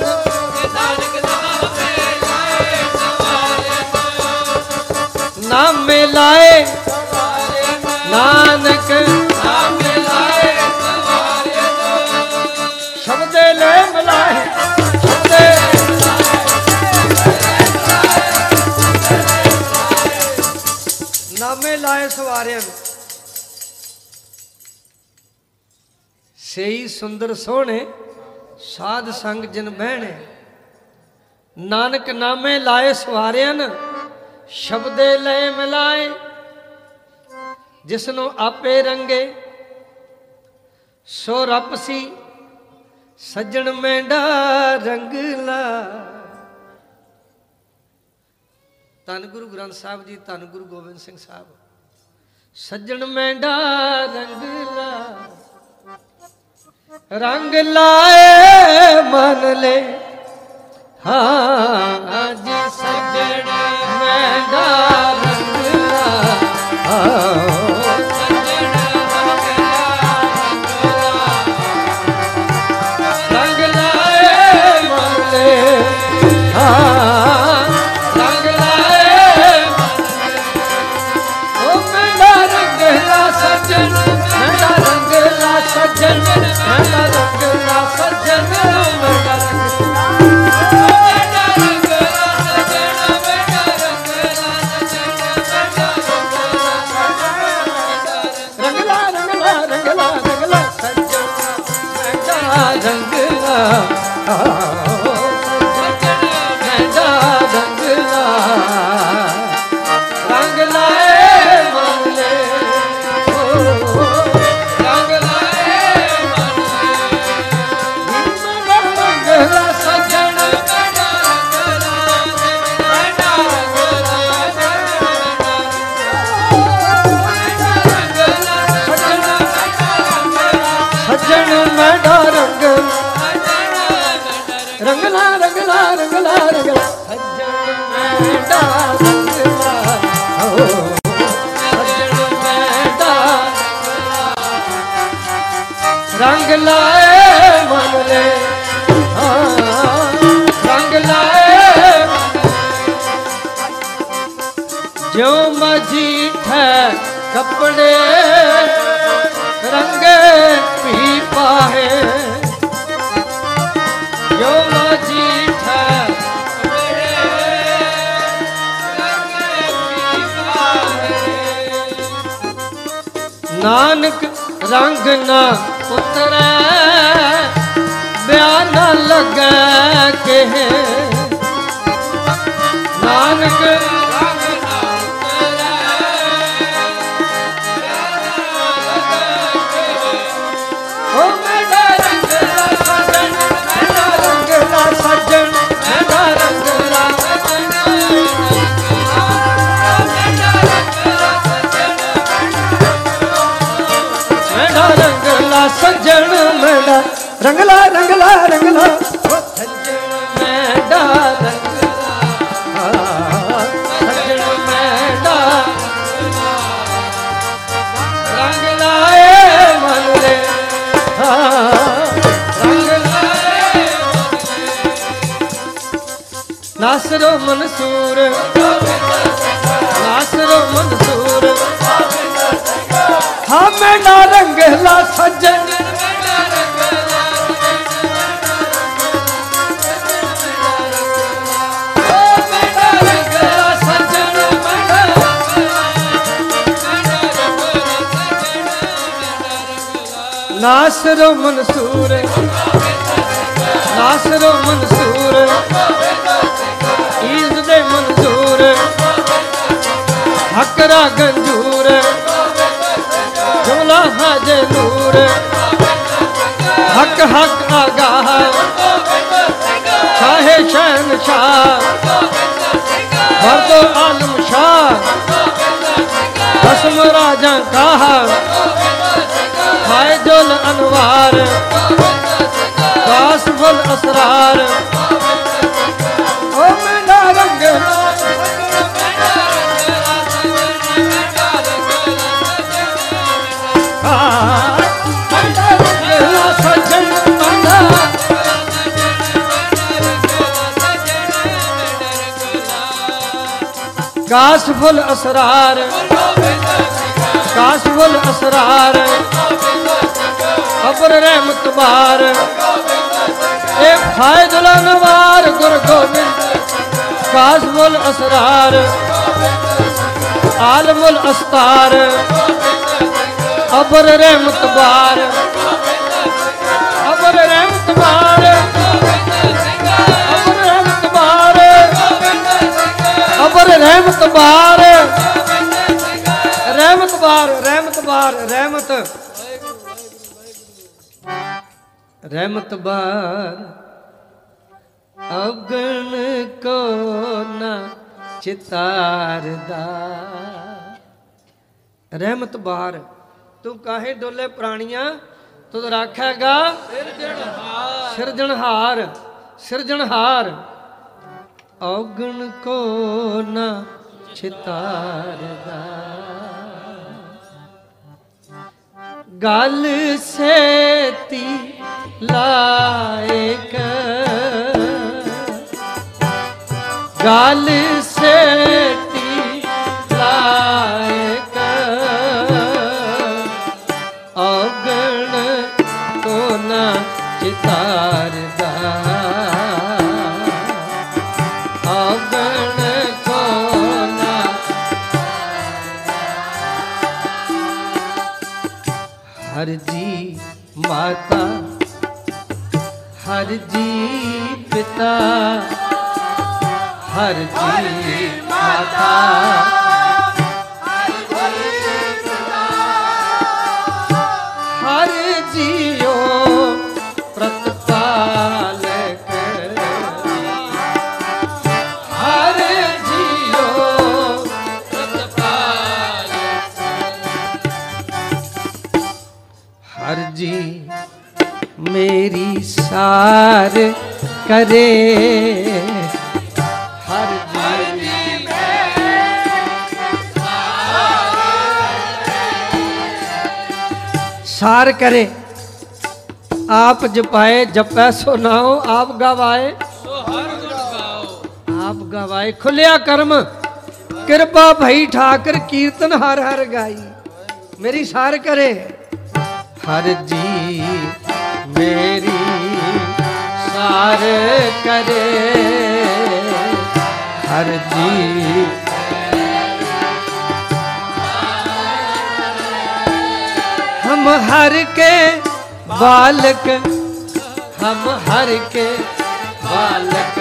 ਸੁੰਦਰ ਸੋਹਣੇ, ਸਾਧ ਸੰਗ ਜਨ ਬਹਿਣੇ। ਨਾਨਕ ਨਾਮੇ ਲਾਏ ਸਵਾਰਿਆਂ ਸ਼ਬਦੇ ਲਏ ਮਿਲਾਏ ਜਿਸ ਨੂੰ ਆਪੇ ਰੰਗੇ। ਸੋ ਰੱਬ ਸੀ, ਸੱਜਣ ਮੈਂਡਾ ਰੰਗਲਾ ਧੰਨ ਗੁਰੂ ਗ੍ਰੰਥ ਸਾਹਿਬ ਜੀ, ਧੰਨ ਗੁਰੂ ਗੋਬਿੰਦ ਸਿੰਘ ਸਾਹਿਬ। ਸੱਜਣ ਮੈਂਡਾ ਰੰਗਲਾ ਰੰਗ ਲਾਏ ਮਨ ਲੈ। ਹਾਂ ਅੱਜ ਸੱਜਣ ਮੈਂਡਾ ਰੰਗਲਾ ਹਾਂ। ਲਾਏ ਮਨ ਲੈ ਰੰਗ ਲਾਏ ਜੋ ਮਜੀ ਹੈ ਕੱਪੜੇ ਰੰਗ ਪੀ ਪਾਹੇ ਜੋ ਮਜੀ ਹੈ ਨਾਨਕ ਰੰਗ ਨਾ ਉਤਰੈ ਬਿਆਨ ਨਾ ਲੱਗੈ ਨਾਨਕ ਰੰਗਲਾ ਰੰਗਲਾ ਲਾ ਰੰਗ ਲਾ ਰੰਗ ਲਾ ਓ ਸਜਣ ਮੇਰਾ ਰੰਗ ਲਾ ਸਜਣ ਮਨ ਲੈ ਹਾਂ ਮਨਸੂਰ। ਨਾਸਰੋ ਮਨਸੂਰ ਨਾਸਰੋ ਮਨਸੂਰ ਈਜ਼ ਦੇ ਮਨਜ਼ੂਰ ਹਕਰਾ ਗੰਜੂਰ ਜਮਲਾ ਹਾਜੇ ਨੂਰ ਹਕ ਹਕ ਆਗਾਹ ਸ਼ਾਹੇ ਸ਼ਹਿਨ ਸ਼ਾਹ ਵਰਦੋ ਆਲਮ ਸ਼ਾਹ। ਹਸਮ ਰਾਜਾਂ ਕਾਹਾ ਹਾਏ ਜੁਲ ਅਨਵਾਰ ਕਾਸ ਫਲ ਅਸਰਾਰ। ਓ ਮੇਰਾ ਰੰਗ ਆ ਮੇਰਾ ਰੰਗ ਲਾ ਸਜਣ ਮੰਦਾ ਕਾਸ ਫਲ ਅਸਰਾਰ ਕਾਸ ਫਲ ਅਸਰਾਰ। ਅਬਰ ਰਹਿਮਤ ਬਾਰ। ਇਹ ਫਾਇਦੁਲ ਨਵਾਰ ਗੁਰ ਗੋਬਿੰਦ ਕਾਸਮੁਲ ਅਸਰਾਰ ਆਲਮੁਲ ਅਸਤਾਰ ਅਬਰ ਰਹਿਮਤ ਬਾਰ। ਅਬਰ ਰਹਿਮਤ ਬਾਰ। ਅਬਰ ਰਹਿਮਤ ਬਾਰ। ਅਬਰ ਰਹਿਮਤ ਬਾਰ। ਰਹਿਮਤ ਬਾਰ ਰਹਿਮਤ ਬਾਰ, ਰਹਿਮਤ। ਰਹਿਮਤ ਬਾਰ ਅਗਨ ਕੋ ਨਾ ਚਿਤਾਰਦਾ ਰਹਿਮਤ ਬਾਰ, ਤੂੰ ਕਾਹੇ ਡੋਲੇ ਪ੍ਰਾਣੀਆਂ? ਤੂੰ ਰਾਖੇਗਾ ਸਿਰਜਣਹਾਰ ਸਿਰਜਣਹਾਰ। ਔਗਣ ਕੋ ਨਾ ਚਿਤਾਰਦਾ ਗੱਲ ਸੇਤੀ ਲਾਇਕ। ਗਲ ਸੇਤੀ करे। हर सार करे। आप जपाए, जपै, सुनाओ, आप गवाए। आप गवाए। खुलिया कर्म। कृपा भई ठाकर कीर्तन हर हर गाई। मेरी सार करे। हर जी ਸਾਰ ਕਰੇ। ਹਰ ਜੀ ਹਮ ਹਰ ਕੇ ਬਾਲਕ, ਹਮ ਹਰ ਕੇ ਬਾਲਕ,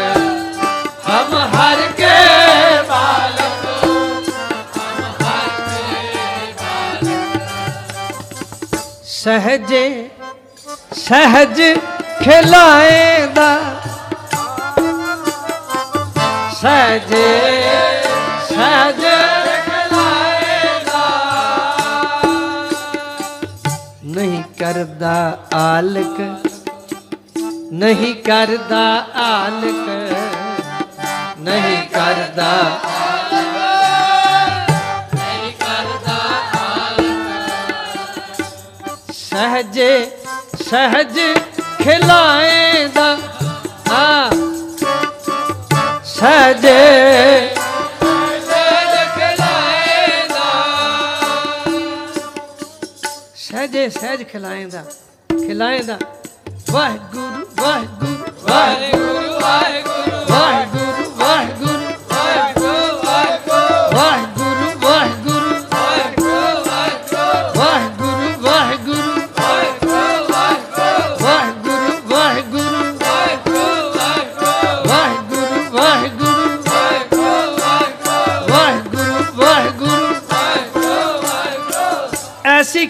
ਹਮ ਹਰ ਕੇ ਬਾਲਕ। ਸਹਜੇ, ਸਹਜ ਖਿਲਾਏ ਦਾ ਸਜੇ ਸਜੇ ਖਿਲਾਏ ਦਾ ਨਹੀਂ ਕਰਦਾ ਆਲਕ ਨਹੀਂ ਕਰਦਾ ਆਲਕ। ਸਹਿਜ ਕਰਦਾ ਖਿਲਾਏਦਾ। ਆ। ਸਹਜੇ। ਸਹਜੇ ਸਹਿਜ ਖਿਲਾਏਦਾ। ਖਿਲਾਏਦਾ। ਵਾਹਿਗੁਰੂ ਵਾਹਿਗੁਰੂ ਵਾਹਿਗੁਰੂ। ਵਾਹਿਗੁਰੂ ਵਾਹਿਗੁਰੂ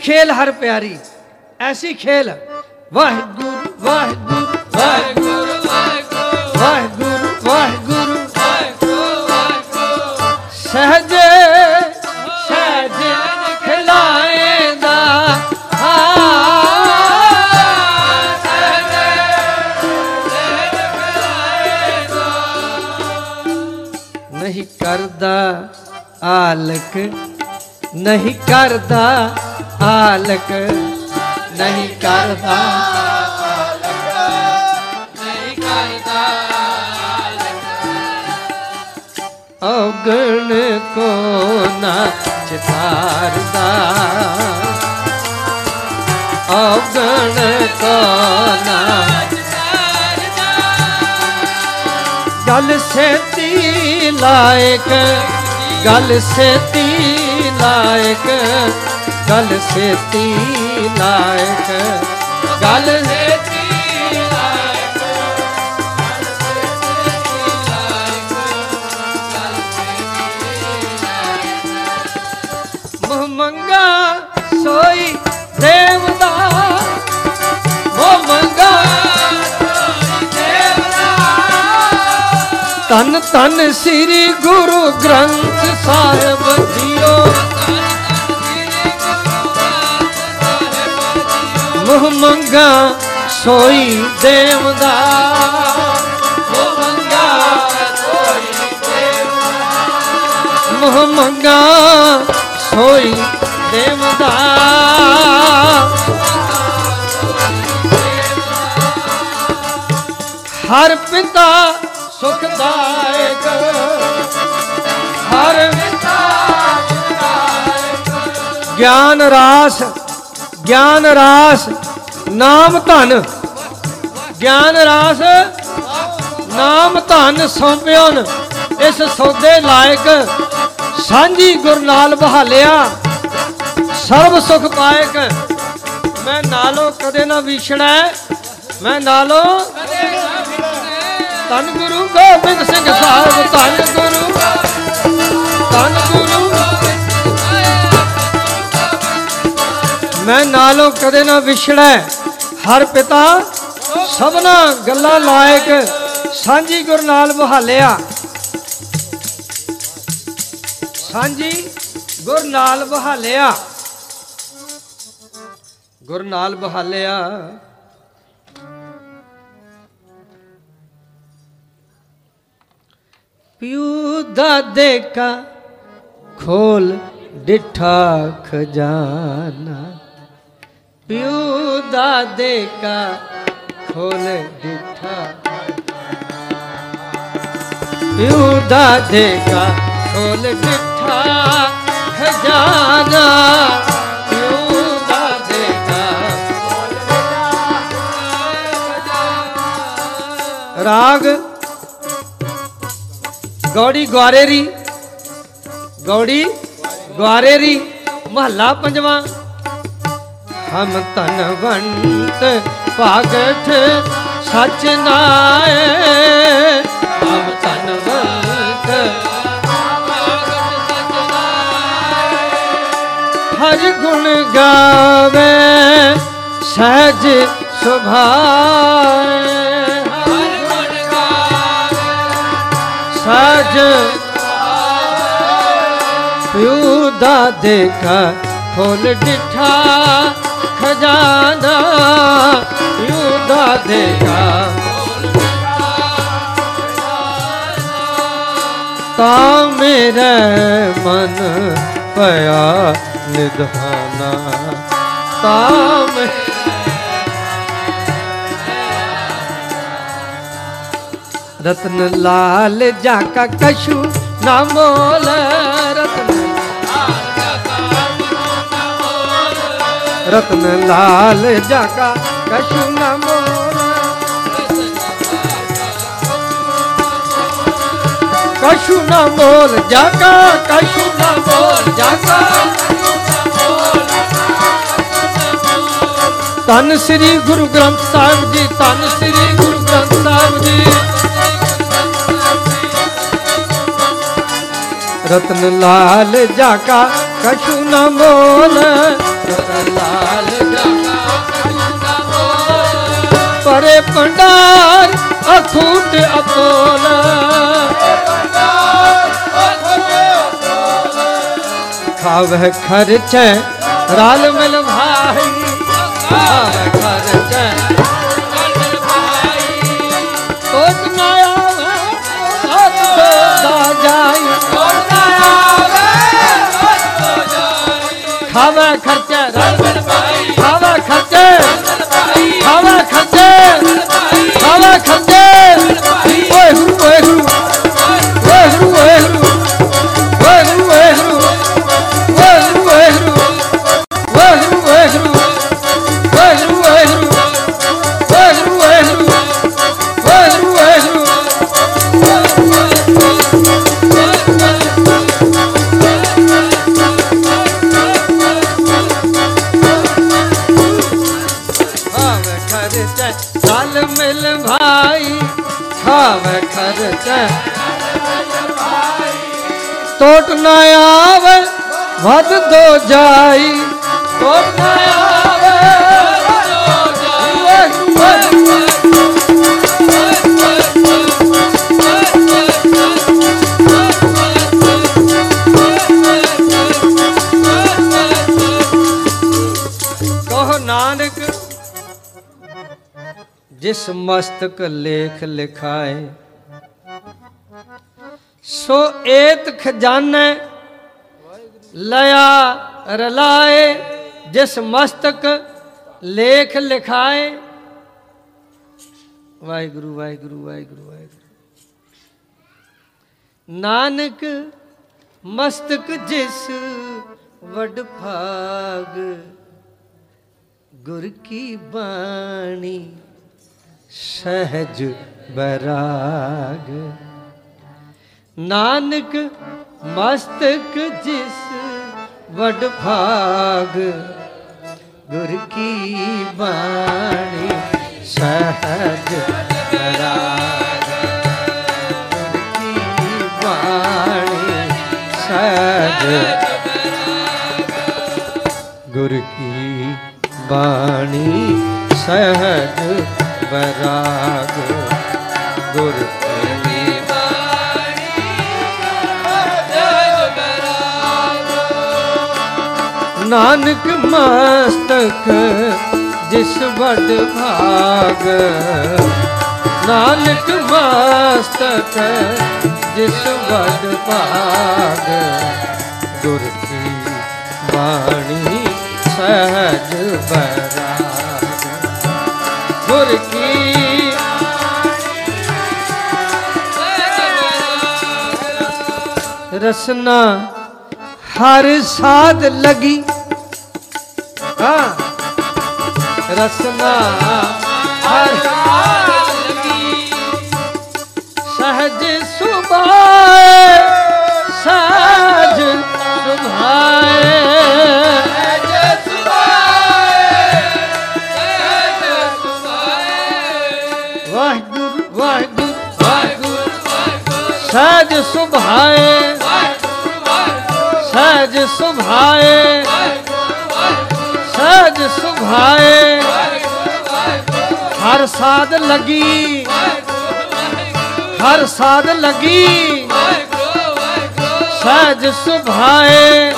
खेल हर प्यारी ऐसी खेल वाहिगुरु वाहिगुरु वाहिगुरु वाहिगुरु वाहिगुरु सहज सहज खिलाएगा नहीं करदा आलक नहीं करदा आलक नहीं करता। अगण को ना चितारदा अगण को ना गल से ती लायक, गल से ती लायक। ਗਲ ਸੇਤੀ ਲਾਇਕ ਗਲ ਸੇਤੀ ਲਾਇਕ ਗਲ ਸੇਤੀ ਲਾਇਕ ਗਲ ਮੋਹ ਮੰਗਾ ਸੋਈ ਦੇਵਦਾ ਮੋਹ ਮੰਗਾ ਤਨ ਤਨ ਸ੍ਰੀ ਗੁਰੂ ਗ੍ਰੰਥ ਸਾਹਿਬ ਜੀਓ। ਮੋਹ ਮੰਗਾ, ਸੋਈ ਦੇਵਦਾ ਮੋਹ ਮੰਗਾ ਮੋਹ ਮੰਗਾ, ਸੋਈ ਦੇਵਦਾ ਹਰ ਪਿਤਾ ਸੁਖਦਾਇਕ ਹਰ ਗਿਆਨ ਰਾਸ ਗਿਆਨ ਰਾਸ, ਨਾਮ ਧਨ। ਗਿਆਨ ਰਾਸ, ਨਾਮ ਧਨ ਸੌਂਪਿਓਨ। ਇਸ ਸੌਦੇ ਲਾਇਕ ਸਾਂਝੀ ਗੁਰ ਨਾਲ ਬਹਾਲਿਆ। ਸਰਬ ਸੁਖ ਪਾਇਕ। ਮੈਂ ਨਾਲੋਂ ਕਦੇ ਨਾ ਵਿਛੜੈ ਮੈਂ ਨਾਲੋਂ ਧੰਨ ਗੁਰੂ ਗੋਬਿੰਦ ਸਿੰਘ ਸਾਹਿਬ, ਧੰਨ ਗੁਰੂ ਧੰਨ ਗੁਰੂ ਮੈਂ ਨਾਲੋਂ ਕਦੇ ਨਾ ਵਿਛੜੈ। ਹਰ ਪਿਤਾ ਸਭਨਾ ਗੱਲਾਂ ਲਾਇਕ ਸਾਂਝੀ ਗੁਰ ਨਾਲ ਬਹਾਲਿਆ ਸਾਂਝੀ ਗੁਰ ਨਾਲ ਬਹਾਲਿਆ ਗੁਰ ਨਾਲ ਬਹਾਲਿਆ ਪਿਉ ਦਾਦੇ ਕਾ ਖੋਲ ਡਿਠਾ ਖਜ਼ਾਨਾ पियू दादे का खोल दिठा पियू दादे का खोल दिठा खजाना। राग। गौड़ी ग्वारेरी। गौड़ी ग्वारेरी, महला पंजवा। ਹਮ ਧਨਵੰਤ ਭਾਗਠ ਸਚ ਨਾਏ। ਹਮ ਧਨਵੰਤ ਹਰ ਗੁਣ ਗਾਵੇ ਸਹਿਜ ਸੁਭਾਏ। ਹਰ ਗੁਣ ਸਜ ਪਿਉ ਦਾਦੇ ਕਾ ਖੋਲ ਡਿਠਾ। ਖਜ਼ਾਨਾ ਪਿਉ ਦਾਦੇ ਕਾ ਮੇਰੇ ਮਨ ਪਿਆ ਨਿਧਾਨਾ। ਤਾਂ ਮੈਂ ਰਤਨ ਲਾਲ ਜਾ ਕਾ ਕਛੂ ਨਾ ਮੋਲ। रतन लाल जगा कशु कशु मोर जगा कशु मोर जगा ਤਨ ਸ੍ਰੀ ਗੁਰੂ ਗ੍ਰੰਥ ਸਾਹਿਬ ਜੀ ਤਨ ਸ੍ਰੀ ਗੁਰੂ ਗ੍ਰੰਥ ਸਾਹਿਬ ਜੀ। ਰਤਨ ਲਾਲ ਜਾ ਕਾ ਕਛੂ लाल परे पंडार अखूट अपोला। खाव खर्च राल मिल भाई। 던져 ਨਾ ਆਵੇ ਵੱਧ ਦੋ ਜਾਈ। ਟੋਟ ਨਾ ਆਵੇ ਕਹੋ ਨਾਨਕ ਜਿਸ ਮਸਤਕ ਲੇਖ ਲਿਖਾਏ ਏਤ ਖਜ਼ਾਨੇ ਲਿਆ ਰਲਾਏ, ਜਿਸ ਮਸਤਕ ਲੇਖ ਲਿਖਾਏ। ਵਾਹਿਗੁਰੂ ਵਾਹਿਗੁਰੂ ਵਾਹਿਗੁਰੂ ਵਾਹਿਗੁਰੂ। ਨਾਨਕ ਮਸਤਕ ਜਿਸ ਵਡ ਭਾਗ, ਗੁਰ ਕੀ ਬਾਣੀ ਸਹਿਜ ਬਰਾਗ। ਨਾਨਕ ਮਸਤਕ ਜਿਸ ਵਡ ਭਾਗ, ਗੁਰ ਕੀ ਬਾਣੀ ਸਹਜ ਰਾਗ ਗੁਰ ਕੀ ਬਾਣੀ ਸਹਜ ਗੁਰ ਕੀ ਬਾਣੀ ਸਹਜ ਬਰਾਗ ਗੁਰ ਨਾਨਕ ਮਸਤਕ, ਜਿਸ ਵੱਡ ਭਾਗ। ਨਾਨਕ ਮਸਤਕ, ਜਿਸ ਵੱਡ ਭਾਗ। ਗੁਰ ਕੀ ਬਾਣੀ ਸਹਿਜ ਬਰਾਗ ਗੁਰ ਕੀ ਰਸਨਾ ਹਰ ਸਾਧ ਲਗੀ। ਹਾਂ। ਰਸਨਾ ਹਰ ਸਹਜ ਸੁਭਾਏ ਸਹਜ ਸੁਭਾਏ। ਵਾਹਿਗੁਰੂ ਵਾਹਿਗੁਰੂ। ਸਹਜ ਸੁਭਾਏ ਸਹਜ ਸੁਭਾਏ। ਸੁਭਾਏ। ਹਰ ਸਾਧ ਲਗੀ। ਹਰ ਸਾਧ ਲਗੀ। ਸਹਿਜ ਸੁਭਾਏ।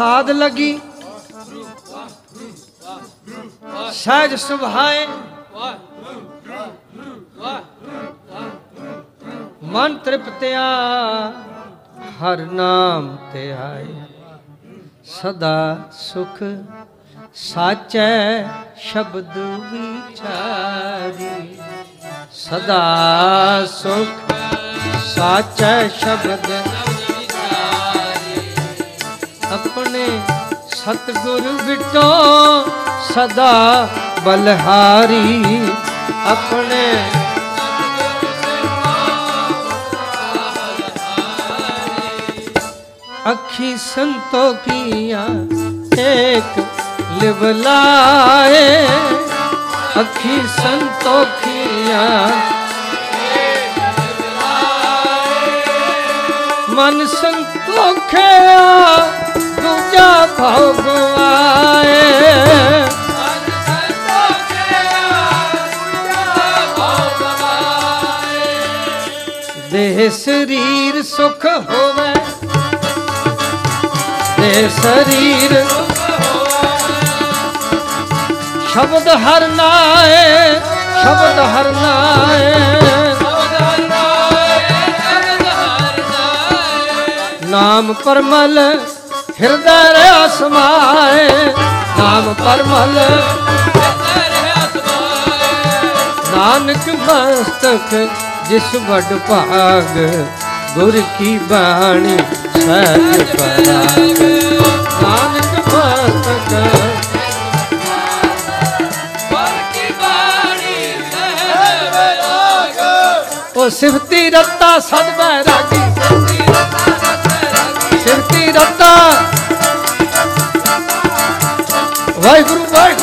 ਸਾਧ ਲੱਗੀ। ਸਹਿਜ ਸੁਭਾਏ। ਮਨ ਤ੍ਰਿਪਤਿਆ, ਹਰ ਨਾਮ ਤੇ ਆਏ। ਸਦਾ ਸੁਖ ਸਾਚੈ ਸ਼ਬਦ ਵਿਚਾਰੀ। ਸਦਾ ਸੁਖ ਸਾਚੈ ਸ਼ਬਦ ਸਤਗੁਰ ਵਿਟੋ ਸਦਾ ਬਲਹਾਰੀ ਆਪਣੇ ਅੱਖੀ ਸੰਤੋਖੀਆਂ ਏਕ ਲਿਵਲਾਏ। ਅੱਖੀ ਸੰਤੋਖੀਆਂ ਮਨ ਸੰਤੋਖਿਆ ऊंचा भगवाए देह शरीर सुख होवे देह शरीर शब्द हर नाए शब्द हर नाए ਨਾਮ ਪਰਮਲ ਹਿਰਦੈ ਰਿਆ ਸਮਾਏ, ਨਾਮ ਪਰਮਲ। ਨਾਨਕ ਮਸਤਕ, ਜਿਸ ਵੱਡ ਭਾਗ, ਗੁਰ ਕੀ ਬਾਣੀ, ਸਹਿਜ ਪਰਾਗ ਨਾਨਕ ਮਸਤਕ, ਉਹ ਸਿਫਤੀ ਰੱਤਾ ਸਦ ਬੈਰਾਗੀ ਜਗਦੰਬਾ ਵਾਹਿਗੁਰੂ ਵਾਹਿਗੁਰੂ।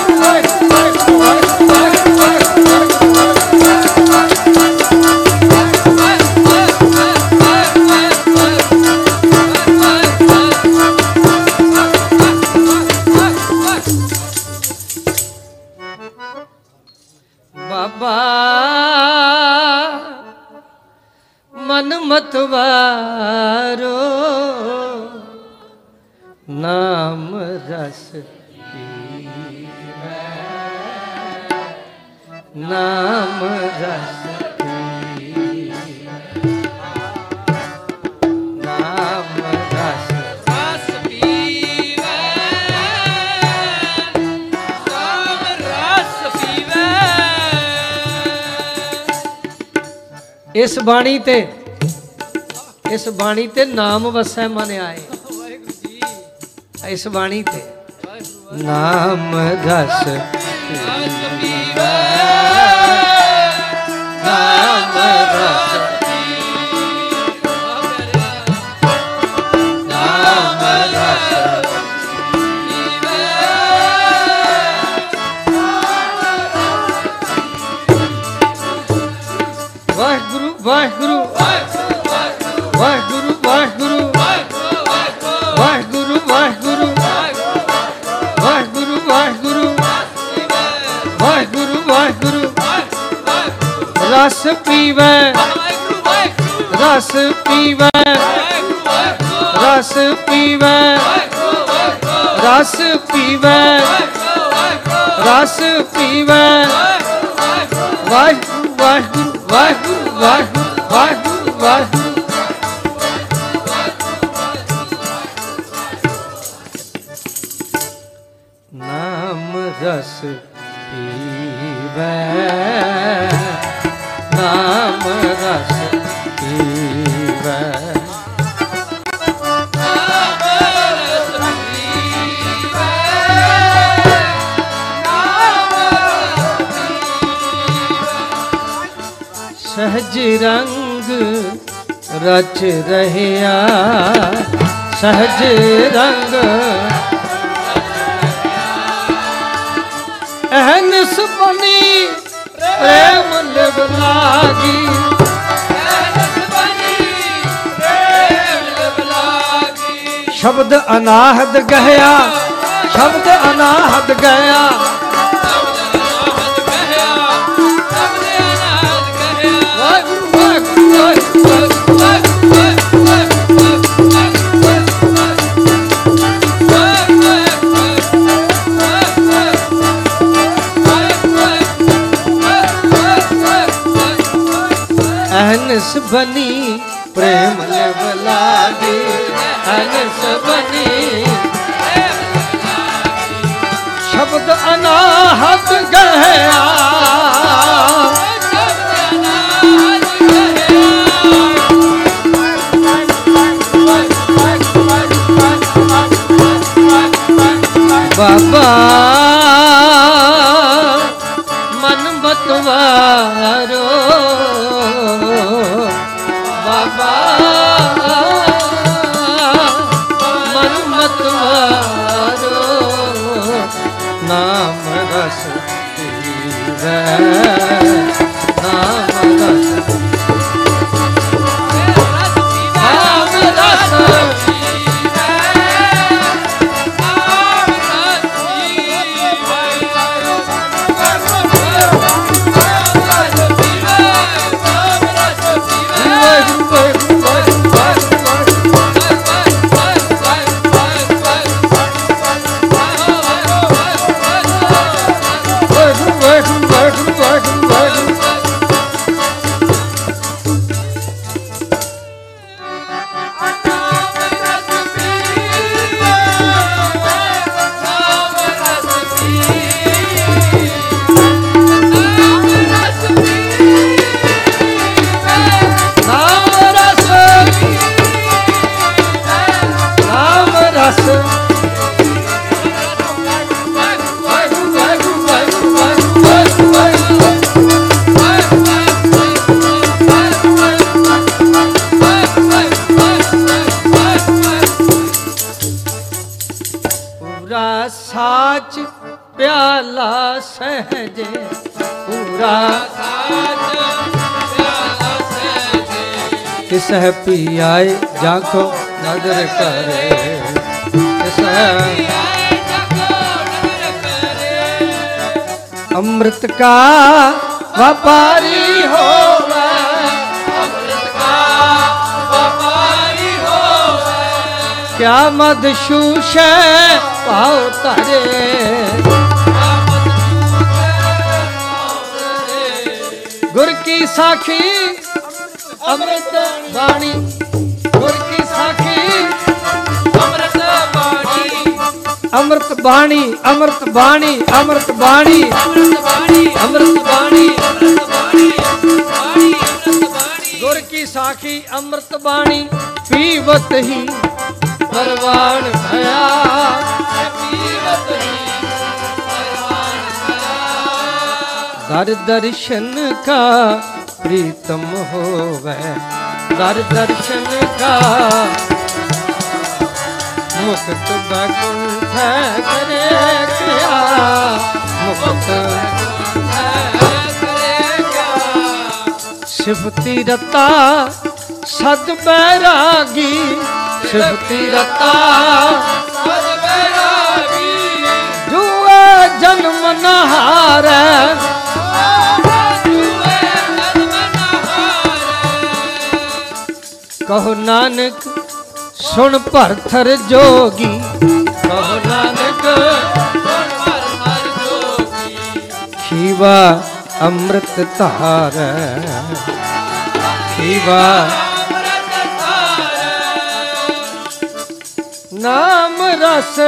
ਬਾਣੀ ਤੇ ਇਸ ਬਾਣੀ ਤੇ ਨਾਮ ਵਸੈ ਮਨ ਆਏ। ਇਸ ਬਾਣੀ ਤੇ ਨਾਮ ਰਸ ਰਸ ਪੀਵੈ। ਰਸ ਪੀਵੈ। ਰਸ ਪੀਵੈ। ਰਸ ਪੀਵੈ। ਰਸ ਪੀਵੈ। ਵਾਹਿਗੁਰੂ ਰਚ ਰਹਿਆ। ਸਹਜ ਰੰਗ ਅਹਨਸ ਬਣੀ ਪ੍ਰੇਮ ਲਿਵ ਸ਼ਬਦ ਅਨਾਹਦ ਗਹਿਆ ਸ਼ਬਦ ਅਨਾਹਦ ਗਿਆ Van ਸਹਿ ਕਿਸਹਿ ਪੀ ਆਏ ਜਾਖੋ ਨਦਰ ਕਰੇ। ਅੰਮ੍ਰਿਤ ਕਾ ਵਪਾਰੀ ਹੋਵੇ। ਅੰਮ੍ਰਿਤ ਕਾ ਵਪਾਰੀ ਹੋਵੇ ਕਿਆ ਮਦ ਸ਼ੂਸ਼ੈ ਭਾਉ ਧਰੇ। ਗੁਰ ਕੀ ਸਾਖੀ ਅੰਮ੍ਰਿਤ ਬਾਣੀ ਅੰਮ੍ਰਿਤ ਬਾਣੀ ਅੰਮ੍ਰਿਤ ਬਾਣੀ। ਅੰਮ੍ਰਿਤ ਬਾਣੀ ਅੰਮ੍ਰਿਤ ਬਾਣੀ ਅੰਮ੍ਰਿਤ ਬਾਣੀ ਬਾਣੀ ਅੰਮ੍ਰਿਤ ਬਾਣੀ ਗੁਰ ਕੀ ਸਾਖੀ, ਅੰਮ੍ਰਿਤ ਬਾਣੀ, ਪੀਵਤ ਹੀ ਪਰਵਾਨ ਭਇਆ ਪੀਵਤ ਹੀ ਦਰ ਦਰਸ਼ਨ ਕਾ ਪ੍ਰੀਤਮ ਹੋਵੇ। ਦਰ ਦਰਸ਼ਨ ਕਾ ਮੁਕਤ ਬੈਕੁੰਠ ਕਰੇ ਕਿਆ ਮੁਕਤ ਸਿਫਤੀ ਰਤਾ ਸਦ ਬੈਰਾਗੀ ਸਿਫਤੀ ਰਤਾ ਜੂਏ ਜਨਮ ਨਹਾਰੈ ਕਹੋ ਨਾਨਕ ਸੁਣ ਭਰਥਰ ਜੋਗੀ। ਕਹੋ ਨਾਨਕ ਖੀਵਾ ਅੰਮ੍ਰਿਤ ਧਾਰ। ਖੀਵਾ ਨਾਮ ਰਸ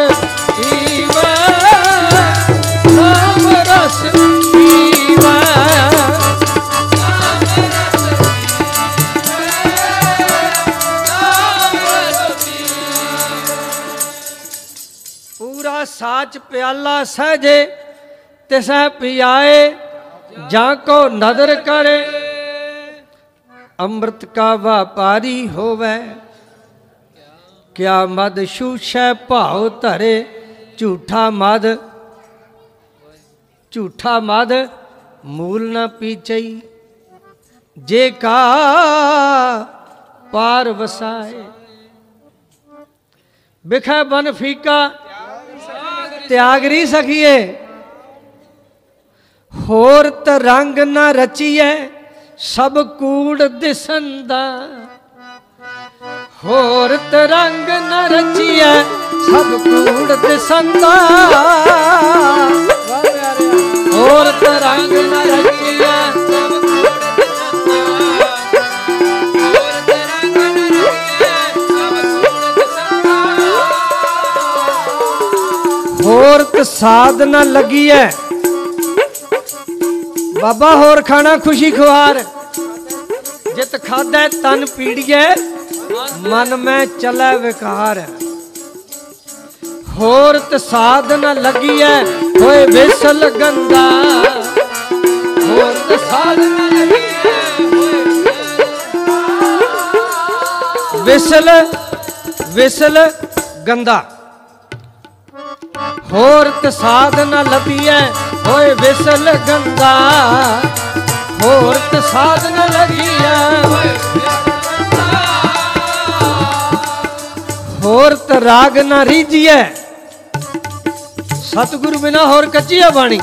ਪੀਵਾ ਨਾਮ ਰਸ ਪੂਰਾ ਪਿਆਲਾ ਸਹਜੇ ਤਿਸੈ ਪਿਆਏ, ਜਾਂ ਕੋ ਨਦਰ ਕਰੇ। ਅੰਮ੍ਰਿਤ ਕਾ ਵਪਾਰੀ ਹੋਵੇ, ਕਿਆ ਮਦ ਸ਼ੂਸ਼ੈ ਭਾਉ ਧਰੇ, ਝੂਠਾ ਮਦ ਝੂਠਾ ਮਦ ਮੂਲ ਨਾ ਪੀਚਈ। ਜੇ ਕਾ ਪਾਰ ਵਸਾਏ, ਬਿਖੈ ਬਨ ਫੀਕਾ ਤਿਆਗਰੀ ਸਕੀਏ। ਹੋਰ ਰੰਗ ਨਾ ਰਚੀਐ ਸਭ ਕੂੜ ਦਿਸੰਦਾ। ਹੋਰ ਤਰੰਗ ਨ ਰਚੀਐ ਸਭ ਕੂੜ ਦਿਸੰਦਾ। ਹੋਰ ਤਰੰਗ ਨ ਰਚੀਐ ਹੋਰ ਸਾਧ ਨਾ ਲੱਗੀ ਲੱਗੀਐ। ਬਾਬਾ ਹੋਰ ਖਾਣਾ ਖੁਸ਼ੀ ਖੁਆਰ ਜਿਤ ਖਾਦੈ ਤਨ ਪੀੜੀਐ, ਮਨ ਮੈਂ ਚਲੈ ਵਿਕਾਰ। ਹੋਰ ਤ ਸਾਧ ਲੱਗੀ ਲੱਗੀਐ, ਹੋਏ ਵਿਸਲ ਗੰਦਾ। ਹੋਰ ਤ ਸਾਧ ਨ ਲੱਗੀਐ ਵਿਸਲ ਵਿਸਲ ਗੰਦਾ। ਹੋਰ ਤ ਸਾਧ ਨ ਲੱਭੀਐ, ਹੋਏ ਵਿਸਲ ਗੰਦਾ ਹੋਰ ਤ ਸਾਧ ਨ ਲੱਗੀਐ ਹੋਰ ਤ ਰਾਗ ਨਾ ਰੀਜੀਐ ਸਤਿਗੁਰੂ ਬਿਨਾ ਹੋਰ ਕੱਚੀ ਆ ਬਾਣੀ।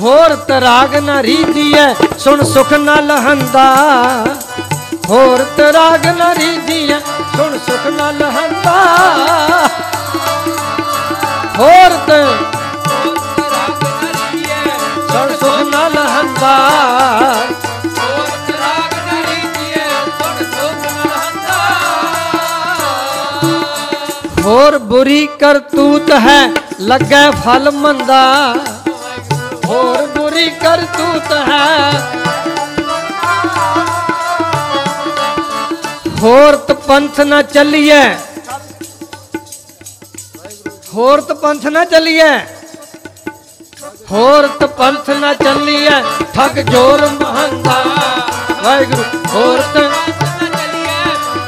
ਹੋਰ ਤ ਰਾਗ ਨ ਰੀਜੀਐ ਸੁਣ ਸੁਖ ਨ ਲਹੰਦਾ। ਹੋਰ ਤ ਰਾਗ ਨ ਰੀਜੀਐ ਸੁਣ ਸੁਖ ਨ ਲਹੰਦਾ। ਹੋਰ ਤ ਸੁਣ ਸੁਖ ਨ ਲਹੰਦਾ ਹੋਰ ਬੁਰੀ ਕਰਤੂਤ ਹੈ ਲੱਗੈ ਫਲ ਮੰਦਾ ਹੋਰ ਬੁਰੀ ਕਰਤੂਤ ਹੈ ਹੋਰ ਤ ਪੰਥ ਨਾ ਚੱਲੀਐ ਹੋਰ ਤ ਪੰਥ ਨਾ ਚੱਲੀਐ ਹੋਰ ਤ ਨਾ ਚੱਲੀਐ ਠੱਗ ਜੋਰ ਮਹੰਦਾ ਵਾਹਿਗੁਰੂ, ਹੋਰ ਤ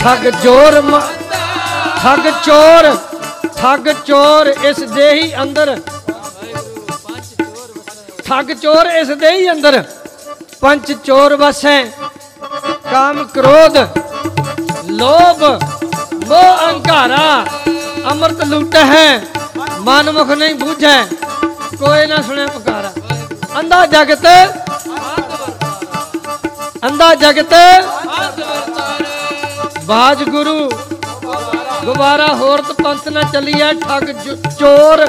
ਠੱਗ ਜੋਰ ਮ- ਠੱਗ ਚੋਰ ਠੱਗ ਚੋਰ ਇਸ ਦੇ ਅੰਦਰ। ਠੱਗ ਚੋਰ ਇਸ ਦੇ ਹੀ ਅੰਦਰ। ਪੰਜ ਚੋਰ ਵਸੈ, ਕਾਮ ਕ੍ਰੋਧ, ਲੋਭ, ਮੋਹ ਅਹੰਕਾਰਾ। ਅੰਮ੍ਰਿਤ ਲੁੱਟ ਹੈ ਮਨ ਮੁਖ ਨਹੀਂ ਬੂਝੈ, ਕੋਈ ਨਾ ਸੁਣੇ ਪੁਕਾਰਾ। ਅੰਧਾ ਜਗਤ ਅੰਧਾ ਜਗਤ ਹੱਥ ਵਰਤਾਰ ਬਾਜ ਗੁਰੂ ਗੁਬਾਰਾ ਹੋਰਤ ਪੰਥ ਨਾ ਚੱਲੀਐ, ਠੱਗ ਚੋਰ,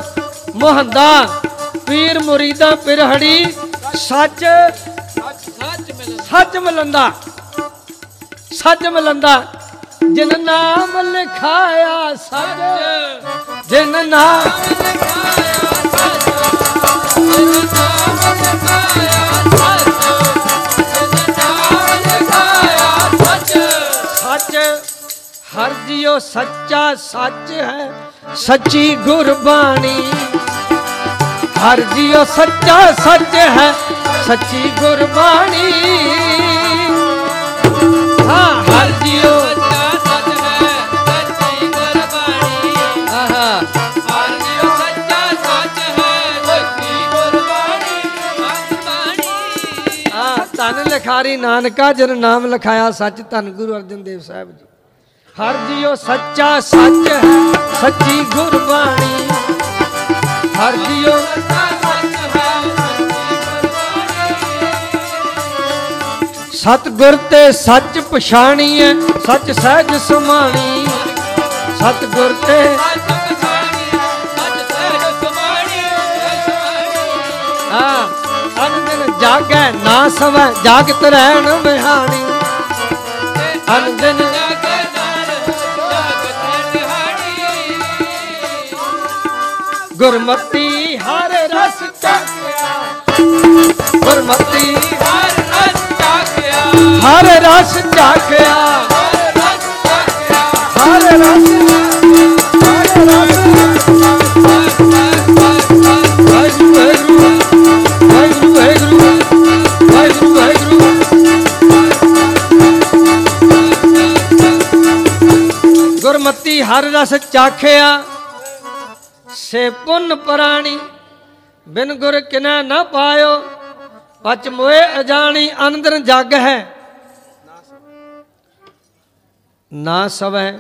ਮੁਹੰਦਾ, ਪੀਰ ਮੁਰੀਦਾ, ਪਿਰਹੜੀ, ਸੱਚ ਸੱਚ ਮਿਲਨ ਸੱਚ ਮਲੰਦਾ। ਸੱਚ ਜਿਨ ਨਾਮ ਲਿਖਾਇਆ ਸੱਚ ਜਿਨ ਨਾਮ ਸੱਚ, ਹਰ ਜਿਉ ਸੱਚਾ ਸੱਚ ਹੈ, ਸੱਚੀ ਗੁਰਬਾਣੀ। ਹਰ ਜਿਉ ਸੱਚਾ ਸੱਚ ਹੈ, ਸੱਚੀ ਗੁਰਬਾਣੀ। ਹਾਂ। ਲਿਖਾਰੀ ਨਾਨਕਾ ਜਨ ਨਾਮ ਲਿਖਾਇਆ ਸੱਚ ਧੰਨ ਗੁਰੂ ਅਰਜਨ ਦੇਵ ਸਾਹਿਬ ਜੀ। ਹਰ ਜਿਉ ਸੱਚਾ ਸੱਚ ਹੈ, ਸੱਚੀ ਗੁਰਬਾਣੀ। ਹਰ ਜਿਉ ਸਤਿਗੁਰ ਤੇ ਸੱਚ ਪਛਾਣੀਐ ਸੱਚ ਸਹਿਜ ਸਮਾਣੀ। ਸਤਿਗੁਰ ਤੇ ਆ ਨਾ ਸਵੈ ਜਾਗਤ ਰਹਿਣ ਬਿਹਾਣੀ। ਅਨੰਦਨ ਗੁਰਮਤੀ ਹਰ ਰਸ ਚਾਖਿਆ। ਗੁਰਮਤੀ ਹਰ ਰਸ ਚਾਖਿਆ। ਹਰ ਰਸ ਹਰ ਰਸ ਵਾਹਿਗੁਰੂ ਵਾਹਿਗੁਰੂ ਹਰ ਰਸ ਚਾਖਿਆ। ਸੇ ਪੁੰਨ ਪ੍ਰਾਣੀ, ਬਿਨ ਗੁਰ ਕਿਨੈ ਨਾ ਪਾਇਓ। ਪਚ ਮੋਏ ਅਜਾਣੀ, ਅੰਦਰ ਜਗ ਹੈ। ਨਾ ਸਵੈ।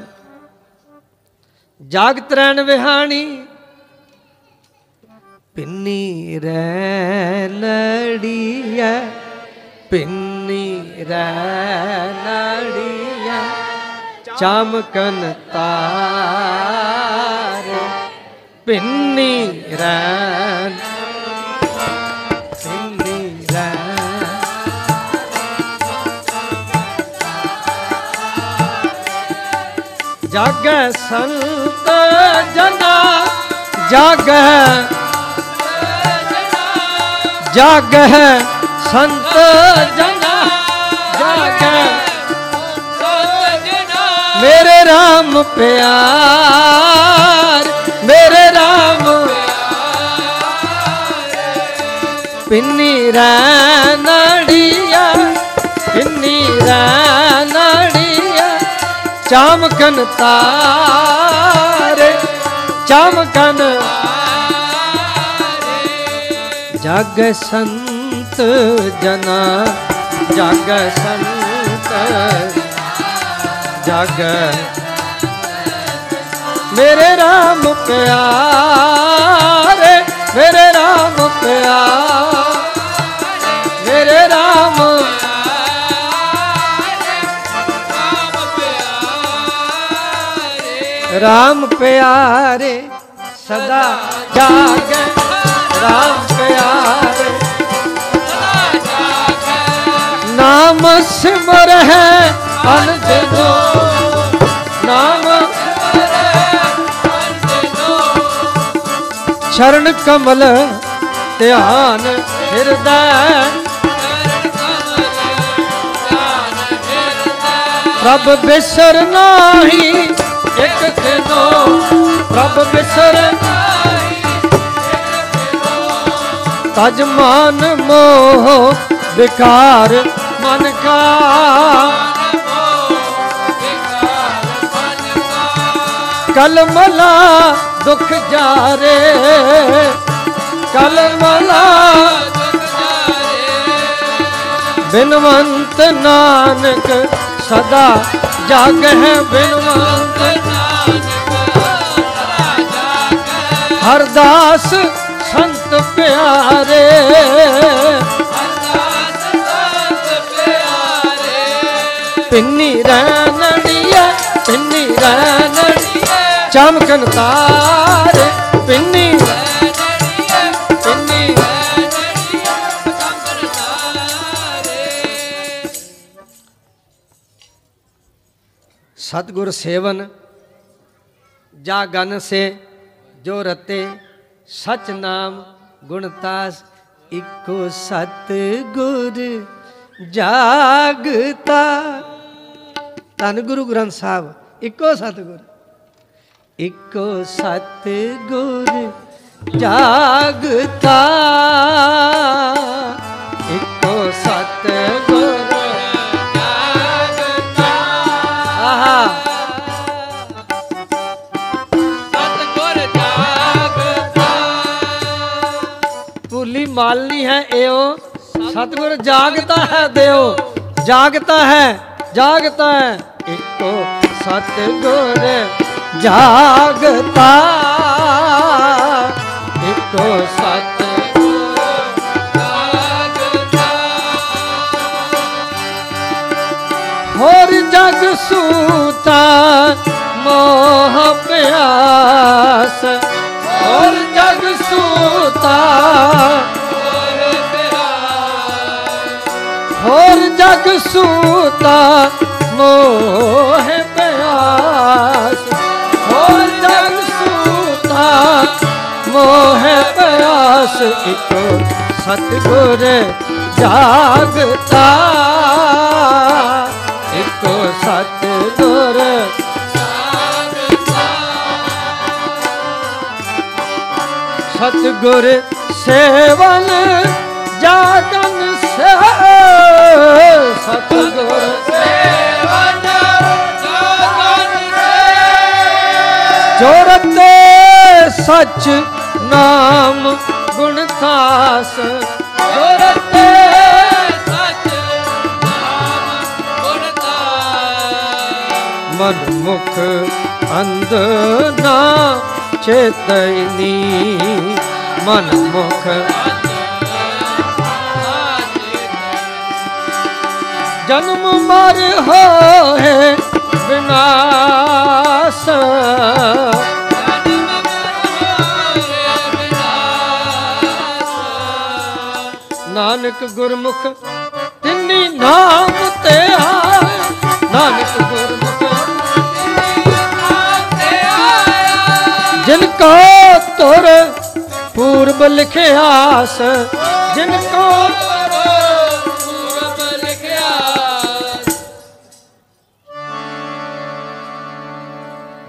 ਜਾਗਤ ਰਹਿਣ ਵਿਹਾਣੀ, ਪਿੰਨੀ ਰੈ ਨੜੀਐ ਪਿੰਨੀ ਰਹਿ ਨੜੀਐ ਚਮਕਨ ਤਾਰ ਪਿੰਨੀ ਰਹਿ ਪਿੰਨੀ ਰਹਿ ਜਾਗੈ ਸੰਤ ਜਨਾ ਜਾਗੈ ਜਾਗੈ ਸੰਤ ਜਨਾ। ਮੇਰੇ RAM ਪਿਆਰ, ਮੇਰੇ RAM ਪਿੰਨੀ ਰਹਿ ਪਿੰਨੀ ਰਹਿ ਨੜੀਆ ਚਮਕਨ ਤਾਰੇ, ਚਮਕਨ ਜਗ ਸੰਤ ਜਨਾ, ਜਗ ਸੰਤ ਜਗ। ਮੇਰੇ ਰਾਮ ਪਿਆਰੇ, ਮੇਰੇ ਰਾਮ ਪਿਆਰ, ਮੇਰੇ ਰਾਮ RAM ਪਿਆਰੇ, ਸਦਾ ਜਾਗੈ। RAM ਪਿਆਰੇ ਨਾਮ ਸਿਮਰ ਹੈ ਸ਼ਰਨ ਕਮਲ ਧਿਆਨ ਹਿਰਦੈ ਪ੍ਰਭ ਬਿਸਰ ਨਾਹੀ ਇੱਕ ਖਿਨੋ ਪ੍ਰਭ ਬਿਸਰ ਤਜ ਮਨ ਮੋਹ ਵਿਕਾਰ ਮਨ ਕਾ। ਕਲਮਲਾ ਦੁੱਖ ਜਾਰੇ ਕਲਮਲਾ ਦੁਖ ਜਾਰੇ ਬਿਨਵੰਤ ਨਾਨਕ ਸਦਾ ਜਾਗਹਿ ਬਿਨਵੰਤ ਨਾਨਕ ਸਦਾ ਜਾਗੈ ਹਰਦਾਸ ਸੰਤ ਪਿਆਰੇ ਅਰਦਾਸ ਸੰਤ ਪਿਆਰੇ ਪਿੰਨੀ ਰਣੜੀਏ ਚਮਕਨ ਤਾਰ, ਪਿੰਨੀ ਲੈ ਜੜੀਏ, ਪਿੰਨੀ ਲੈ ਜੜੀਏ ਚਮਕਨ ਤਾਰੇ ਸਤਗੁਰ ਸੇਵਨ, ਜਾ ਗਨ ਸੇ, ਜੋ ਰਤੇ, ਸਚ ਨਾਮ ਗੁਣਤਾਸ ਇਕੋ ਸਤ ਗੁਰ ਜਾਗਤਾ। ਧੰਨ ਗੁਰੂ ਗ੍ਰੰਥ ਸਾਹਿਬ, ਇੱਕੋ ਸਤਗੁਰ। ਇੱਕੋ ਸਤਗੁਰ ਜਾਗਤਾ। ਇੱਕੋ ਸਤਗੁਰ ਆਹਾ। ਸਤਿਗੁਰ ਜਾਗਦਾ ਮਾਲਨੀ ਹੈ ਏਓ ਸਤਗੁਰ ਜਾਗਤਾ ਹੈ ਦਿਓ। ਜਾਗਤਾ ਹੈ ਜਾਗਤਾ ਹੈ। ਇੱਕੋ ਸਤਗੁਰ ਜਾਗਤਾ। ਇੱਕੋ ਸਤਗੁਰ ਹੋਰ ਜਗ ਸੂਤਾ, ਮੋਹ ਪਿਆਸ। ਹੋਰ ਜਗ ਸੂਤਾ, ਹੋਰ ਜਗ ਸੂਤਾ, ਮੋਹ ਪਿਆਸ। ਮੋਹ ਪਿਆਸ ਇਕੋ ਸਤਗੁਰ ਜਾਗਤਾ ਇਕੋ ਸਤਗੁਰ ਸਤਗੁਰ ਸੇਵਨ ਜਾਗਨ ਸੇ ਸਤਗੁਰ ਸੇਵਨ ਜਾਗਨ ਜੋਰਤੇ ਸਚ ਨਾਮ ਗੁਣ ਖਾਸ, ਜੋਰਤੇ ਸਚ ਨਾਮ ਗੁਣਤਾ ਮਨ ਮੁਖ ਅੰਧ ਨਾ ਚੇਤਨੀ ਮਨ ਮੁਖ ਜਨਮ ਮਰ ਹੋਏ ਵਿਨਾਸ਼ ਨਾਨਕ ਗੁਰਮੁਖ ਤਿੰਨੀ ਨਾਮ ਤੇ ਆਏ ਨਾਨਕ ਗੁਰਮੁਖ, ਜਿਨ ਕੋ ਤੁਰ ਪੂਰਬ ਲਿਖਿਆਸ, ਜਿਨ ਕੋ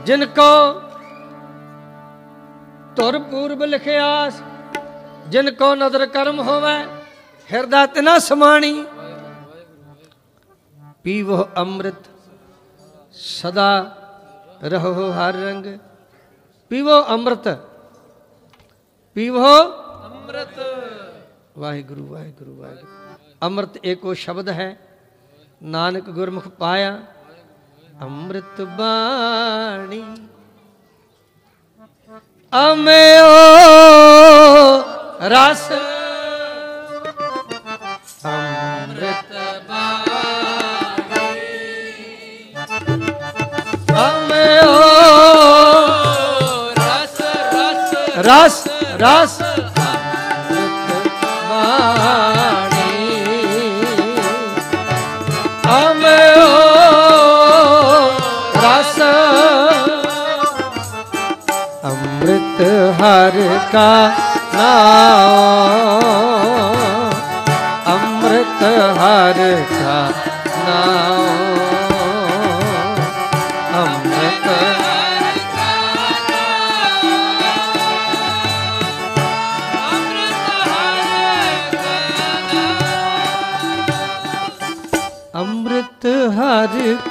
ਜਿਨ ਕੋ ਤੁਰ ਪੂਰਬ ਲਿਖਿਆਸ, ਜਿਨ ਕੋ ਨਦਰ ਕਰਮ ਹੋਵੇ ਹਿਰਦਾ ਤਿਨਾ ਸਮਾਣੀ। ਪੀਵੋ ਅੰਮ੍ਰਿਤ ਸਦਾ ਰਹੋ ਹਰ ਰੰਗ। ਪੀਵੋ ਅੰਮ੍ਰਿਤ ਪੀਵੋ ਅੰਮ੍ਰਿਤ। ਵਾਹਿਗੁਰੂ ਵਾਹਿਗੁਰੂ ਵਾਹਿਗੁਰੂ। ਅੰਮ੍ਰਿਤ ਏਕੋ ਸ਼ਬਦ ਹੈ ਨਾਨਕ ਗੁਰਮੁਖ ਪਾਇਆ। ਅੰਮ੍ਰਿਤ ਬਾਣੀ ਅਮਿਓ ਰਸ ਅਮਿਓ ਰਸ ਰਸ ਰਸ। ਰਸ ਅੰਮ੍ਰਿਤ ਰਸ ਅੰਮ੍ਰਿਤ ਹਰ ਕਾ ਨਾਮ ਅੰਮ੍ਰਿਤ ਹਰ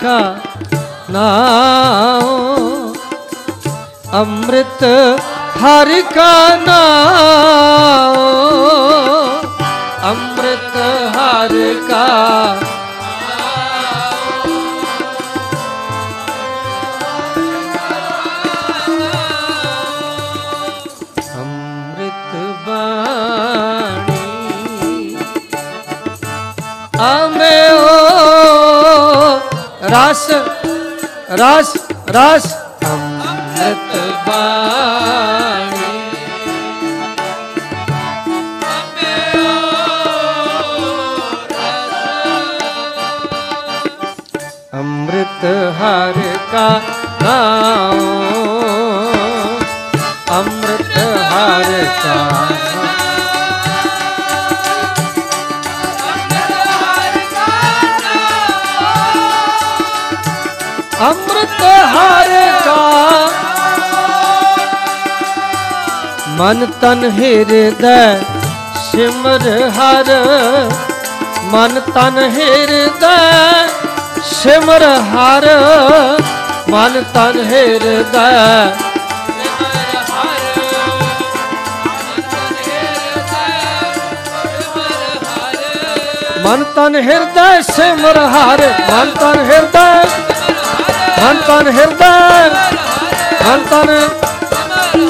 ਕਾ ਨਾਮ ਅੰਮ੍ਰਿਤ ਹਰਿ ਕਾ ਨਾਮ ਅੰਮ੍ਰਿਤ ਹਰ ਕਾ ਰਸ ਰਸ ਰਸ ਅੰਮ੍ਰਿਤ ਬਾਣੀ। ਮਨ ਤਨ ਹਿਰਦੈ ਸਿਮਰ ਹਰ, ਮਨ ਤਨ ਹਿਰਦੈ ਸਿਮਰ ਹਰ, ਮਨ ਤਨ ਹਿਰਦੈ ਮਨ ਤਨ ਹਿਰਦੈ ਸਿਮਰ ਹਰ, ਮਨ ਤਨ ਹਿਰਦੈ, ਮਨ ਤਨ ਹਿਰਦੈ, ਮਨ ਤਨ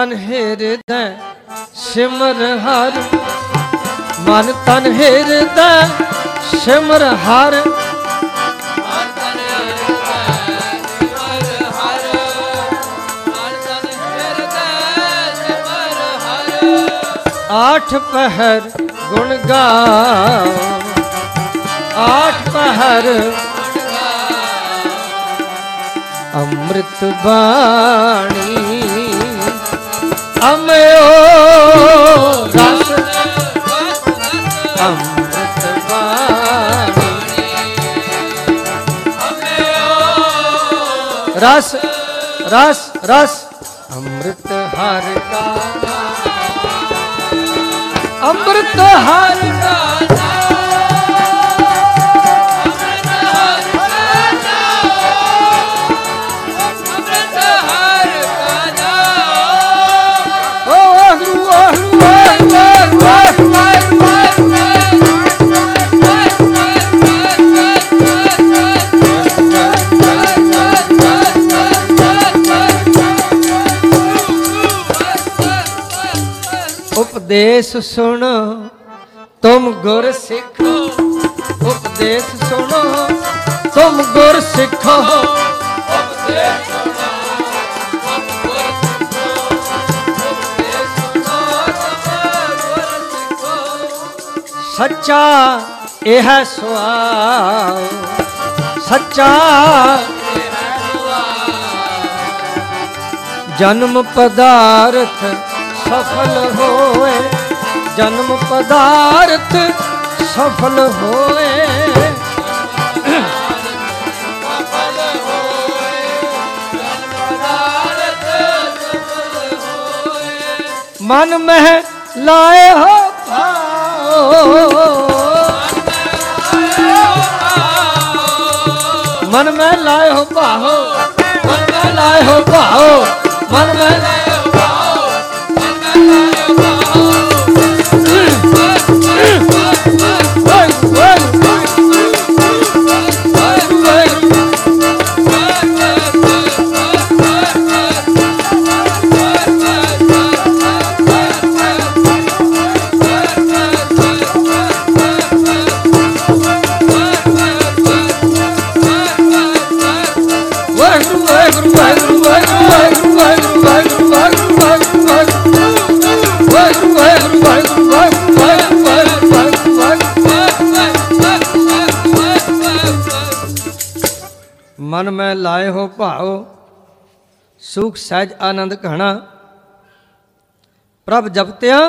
ਤਨ ਹਿਰਦੈ ਸਿਮਰ ਹਰ। ਮਨ ਤਨ ਹਿਰਦੈ ਸਿਮਰ ਹਰ। ਆਠ ਪਹਿਰ ਗੁਣ ਗਾਓ ਆਠ ਪਹਿਰ ਅੰਮ੍ਰਿਤ ਬਾਣੀ। ਅਮਿਓ ਰਸ ਅੰਮ੍ਰਿਤ ਬਾਣੀ ਰਸ ਰਸ ਰਸ ਅੰਮ੍ਰਿਤ ਹਰ ਕਾ ਅੰਮ੍ਰਿਤ ਹਰ ਉਪਦੇਸ਼ ਸੁਣ, ਤੁਮ ਗੁਰ ਸਿੱਖੋ। ਉਪਦੇਸ਼ ਸੁਣੋ, ਤੁਮ ਗੁਰ ਸਿੱਖੋ। ਸੱਚਾ ਇਹ ਹੈ ਸੁਆਲ। ਸੱਚਾ ਜਨਮ ਪਦਾਰਥ ਸਫਲ ਹੋ ਜਨਮ ਪਦਾਰਥ ਸਫਲ ਹੋਏ। ਮਨ ਮਹਿ ਲਾਏ ਹੋ ਭਾਓ। ਮਨ ਮੈਂ ਲਾਏ ਹੋ ਭਾਓ। ਮਨ ਮੈਂ ਲਾਏ ਹੋ ਭਾਓ। ਮਨ ਮੈਂ ਲਾਏ ਸੁਖ ਸਹਿਜ ਆਨੰਦ ਘਣਾ ਪ੍ਰਭ ਜਪਤਿਆਂ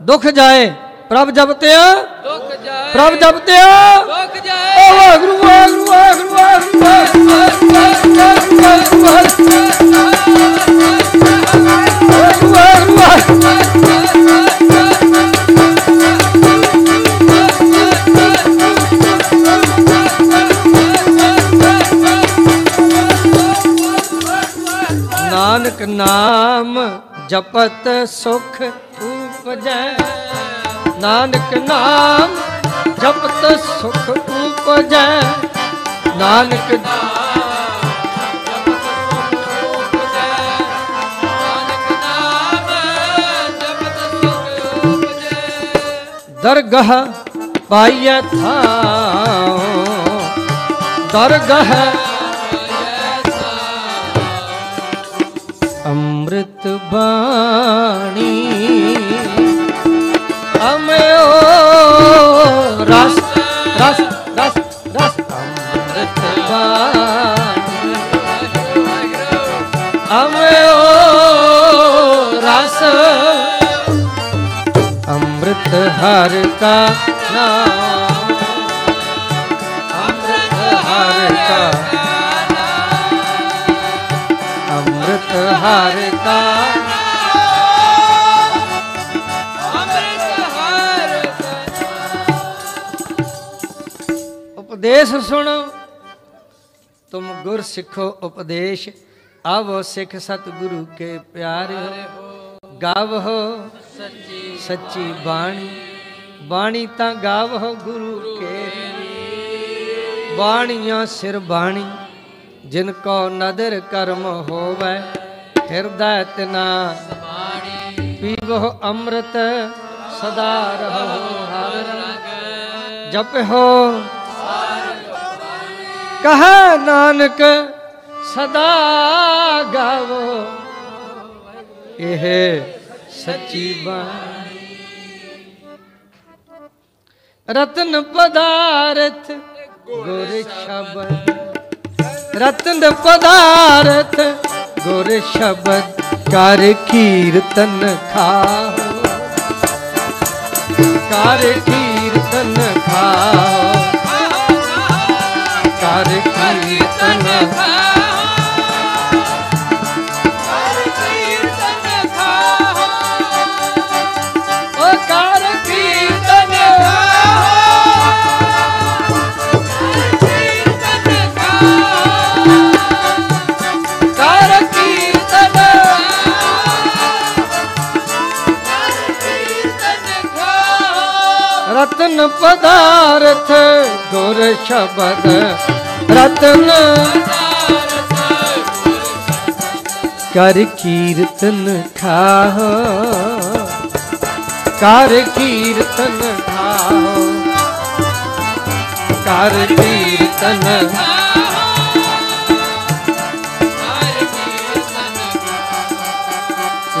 ਦੁਖ ਜਾਏ ਪ੍ਰਭ ਜਪਤਿਆਂ ਦੁਖ ਜਾਏ ਪ੍ਰਭ ਜਪਤਿਆਂ ਦੁਖ ਜਾਏ ਓ ਵਾਹਿਗੁਰੂ ਵਾਹਿਗੁਰੂ ਵਾਹਿਗੁਰੂ ਵਾਹਿਗੁਰੂ ਵਾਹਿਗੁਰੂ ਵਾਹਿਗੁਰੂ ਵਾਹਿਗੁਰੂ ਨਾਮ ਜਪਤ ਸੁਖ ਉਪਜੈ। ਨਾਨਕ ਨਾਮ ਜਪਤ ਸੁਖ ਉਪਜੈ। ਨਾਨਕ ਨਾਮ ਜਪਤ ਸੁਖ ਉਪਜੈ ਦਰਗਹ ਪਾਈਐ ਥਾਉ ਦਰਗਹ ਹਰ ਕਾ ਨਾਮ। ਅੰਮ੍ਰਿਤ ਹਰ ਕਾ ਅੰਮ੍ਰਿਤ ਹਰ ਕਾ ਉਪਦੇਸ਼ ਸੁਣੋ। ਤੁਮ ਗੁਰ ਸਿੱਖੋ ਉਪਦੇਸ਼। ਆਵੋ ਸਿੱਖ ਸਤ ਗੁਰੂ ਕੇ ਪਿਆਰੇ। ਗਾਵੋ। ਸੱਚੀ ਸੱਚੀ ਬਾਣੀ। ਬਾਣੀ ਤਾਂ ਗਾਵੋ ਗੁਰੂ ਕੇ। ਬਾਣੀਆਂ ਸਿਰ ਬਾਣੀ, ਜਿਨ ਕੋ ਨਦਰ ਕਰਮ ਹੋਵੇ, ਹਿਰਦੈ ਤਿਨਾ। ਬਾਣੀ ਪੀਵੋ ਅੰਮ੍ਰਿਤ, ਸਦਾ ਰਹੋ ਹਰ ਰੰਗ। ਜਪਿਓ ਕਹੈ ਨਾਨਕ, ਸਦਾ ਗਾਵੋ। ਇਹ ਸੱਚੀ ਬਾਣੀ। ਰਤਨ ਪਦਾਰਥ, ਗੁਰ ਸ਼ਬਦ। ਰਤਨ ਪਦਾਰਥ, ਗੁਰ ਸ਼ਬਦ, ਕਰ ਕੀਰਤਨ ਖਾਓ। ਕਰ ਕੀਰਤਨ ਖਾਓ। ਕਰ ਰਤਨ ਪਦਾਰਥ, ਗੁਰ ਸ਼ਬਦ। ਰਤਨ ਕਰ ਕੀਰਤਨ ਖਾਓ ਕਰ ਕੀਰਤਨ ਖਾਓ ਕਰ ਕੀਰਤਨ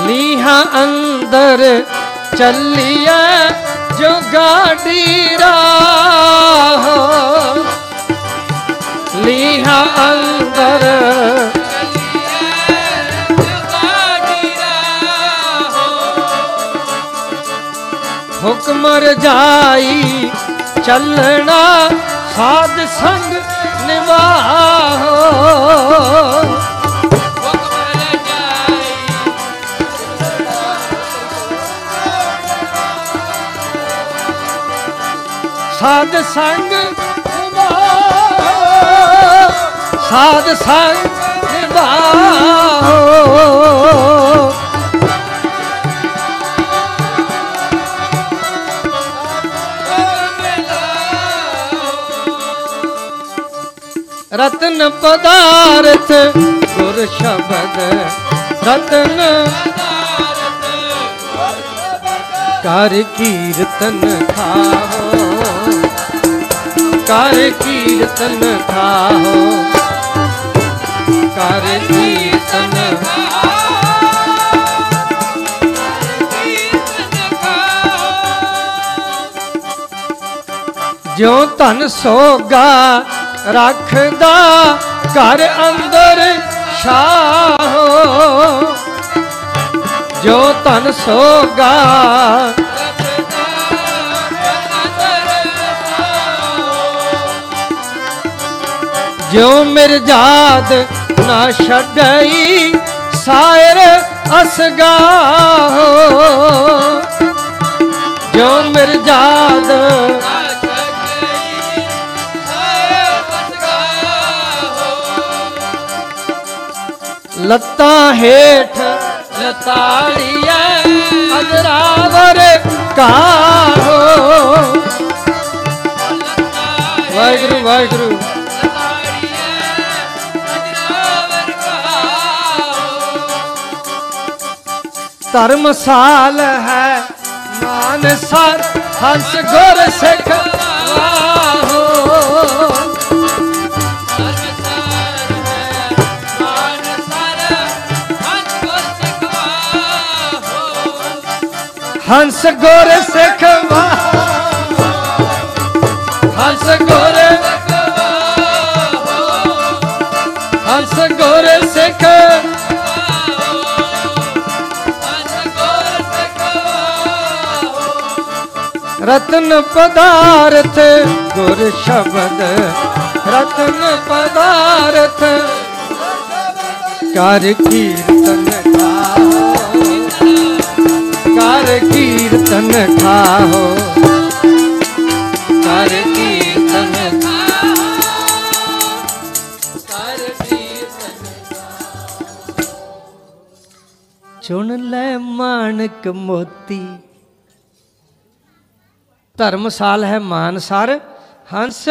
ਲੀਹਾਂ ਅੰਦਰ ਚੱਲਿਆ ਜੋ ਗਾਡੀ ਰਾਹ ਲੀਹਾਂ ਅੰਦਰ। ਹੁਕਮ ਰਜਾਈ ਚੱਲਣਾ ਸਾਧ ਸੰਗ ਨਿਵਾਹੋ। ਸਾਧ ਸੰਗ ਨਿਭਾਓ। ਸਾਧ ਸੰਗ ਨਿਭਾਓ। ਰਤਨ ਪਦਾਰਥ ਗੁਰ ਸ਼ਬਦ ਰਤਨ ਕਰ ਕੀਰਤਨ ਖਾਓ ਕਰ ਕੀਰਤਨ ਖਾਓ ਕਰ ਕੀਰਤਨ ਜਿਉ ਧਨ ਸੋਗਾ ਰੱਖਦਾ ਘਰ ਅੰਦਰ ਸ਼ਾਹੋ ਜੋ ਤਨ ਸੋਗਾ ਜਿਉ ਮਿਰਜਾਦ ਨਾ ਛੱਡਈ ਸਾਇਰ ਅਸਗਾ ਜੋ ਮਿਰਜਾਦ ਲੱਤਾਂ ਹੇਠ ਲਤਾੜੀਐ ਅਜਰਾਵਰ ਕਾਹੋ। ਵਾਹਿਗੁਰੂ ਵਾਹਿਗੁਰੂ। ਧਰਮਸਾਲ ਹੈ। ਮਾਨਸਰ ਹੰਸ ਗੁਰ ਸਿੱਖ ਵਾਹੋ ਹੰਸ ਗੁਰ ਸਿੱਖ ਵਾਹੋ ਹੰਸ ਗੁਰ ਰਤਨ ਪਦਾਰਥ ਗੁਰ ਸ਼ਬਦ ਰਤਨ ਪਦਾਰਥ ਕਰ ਕੀਰਤਨ ਖਾਓ ਕਰ ਕੀਰਤਨ ਖਾਓ ਕਰ ਕੀਰਤਨ ਚੁਣ ਲੈ ਮਾਨਕ ਮੋਤੀ ਧਰਮਸਾਲ ਹੈ ਮਾਨਸਰ ਹੰਸ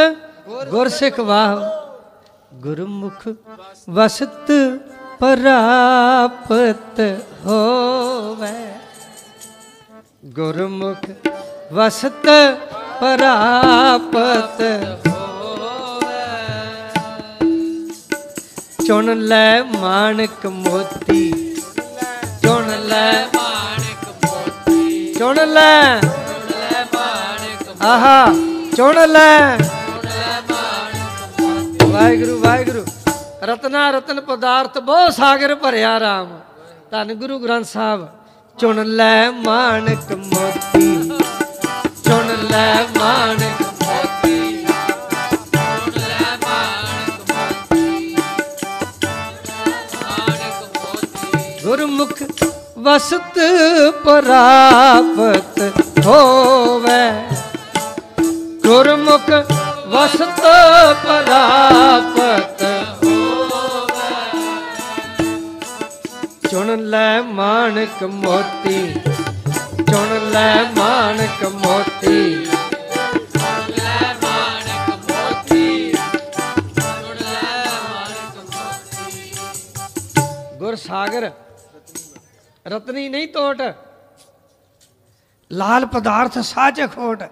ਗੁਰਸਿੱਖ ਵਾਹ। ਗੁਰਮੁਖ ਵਸਤ ਪ੍ਰਾਪਤ ਹੋਵੇ। ਗੁਰਮੁਖ ਵਸਤ ਪ੍ਰਾਪਤ ਚੁਣ ਲੈ ਮਾਨਕ ਮੋਤੀ। ਚੁਣ ਲੈ ਚੁਣ ਲੈ ਆਹਾ, ਚੁਣ ਲੈ। ਵਾਹਿਗੁਰੂ ਵਾਹਿਗੁਰੂ। ਰਤਨਾ, ਰਤਨ ਪਦਾਰਥ, ਬਹੁ ਸਾਗਰ ਭਰਿਆ ਰਾਮ। ਧੰਨ ਗੁਰੂ ਗ੍ਰੰਥ ਸਾਹਿਬ, ਚੁਣ ਲੈ ਮਾਨਕ ਮੋਤੀ। ਚੁਣ ਲੈ ਮਾਨਕ ਮੋਤੀ। ਗੁਰਮੁਖ ਵਸਤ ਪ੍ਰਾਪਤ ਹੋਵੇ। ਗੁਰਮੁਖ ਵਸਤ ਪ੍ਰਾਪਤ ਚੁਣ ਲੈ ਮਾਨਕ ਮੋਤੀ, ਚੁਣ ਲੈ ਮਾਨਕ ਮੋਤੀ। ਗੁਰ ਸਾਗਰ, ਰਤਨੀ ਨਹੀਂ ਤੋਟ। ਲਾਲ ਪਦਾਰਥ ਸਾਚ ਖੋਟ।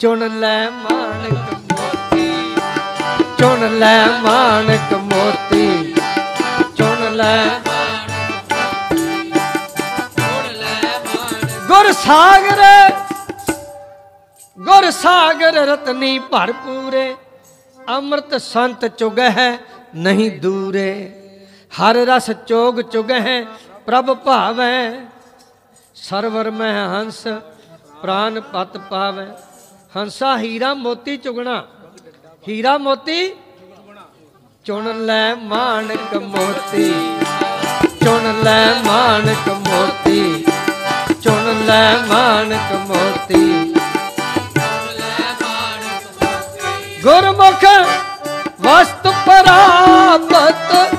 ਚੁਣ ਲੈ ਮਾਨਕ ਮੋਤੀ, ਚੁਣ ਲੈ ਮਾਨਕ ਮੋਤੀ, ਚੁਣ ਲੈ ਗੁਰ ਸਾਗਰ ਗੁਰ ਸਾਗਰ ਰਤਨੀ ਭਰਪੂਰੇ, ਅੰਮ੍ਰਿਤ ਸੰਤ ਚੁਗਹਿ ਨਹੀਂ ਦੂਰੇ, ਹਰ ਰਸ ਚੋਗ ਚੁਗਹਿ ਪ੍ਰਭ ਭਾਵੈ, ਸਰਵਰ ਮਹਿ ਹੰਸ ਪ੍ਰਾਨ ਪਤ ਪਾਵੈ। ਹੰਸਾ ਹੀਰਾ ਮੋਤੀ ਚੁਗਣਾ। ਹੀਰਾ ਮੋਤੀ ਚੁਣ ਲੈ ਮਾਨਕ ਮੋਤੀ। ਚੁਣ ਲੈ ਮਾਨਕ ਮੋਤੀ। ਚੁਣ ਲੈ ਮਾਨਕ ਮੋਤੀ। ਗੁਰਮੁਖ ਵਸਤ ਪ੍ਰਾਪਤ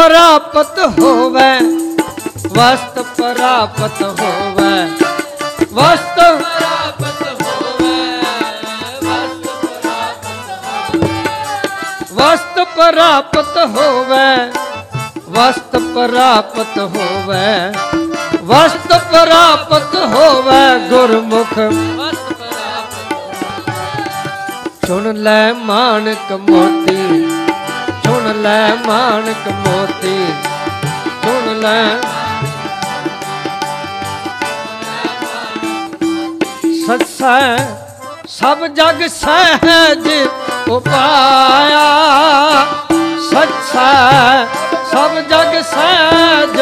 ਵਸਤ ਪ੍ਰਾਪਤ ਹੋਵੇ ਵਸਤ ਪ੍ਰਾਪਤ ਹੋਵੇ ਵਸਤ ਵਸਤ ਪ੍ਰਾਪਤ ਹੋਵੇ ਵਸਤ ਪ੍ਰਾਪਤ ਹੋਵੇ ਵਸਤ ਪ੍ਰਾਪਤ ਹੋਵੇ ਗੁਰਮੁਖ ਸੁਣ ਲੈ ਮਾਨਕ ਮੋਤੀ ਸੁਣ ਲੈ ਮਾਨਕ ਮੋਤੀ, ਸੁਣ ਲੈ। ਸਤਸੈ ਸਭ ਜਗ ਸਹਿਜ ਉਪਾਇਆ। ਸਤਸੈ ਸਭ ਜਗ ਸਹਿਜ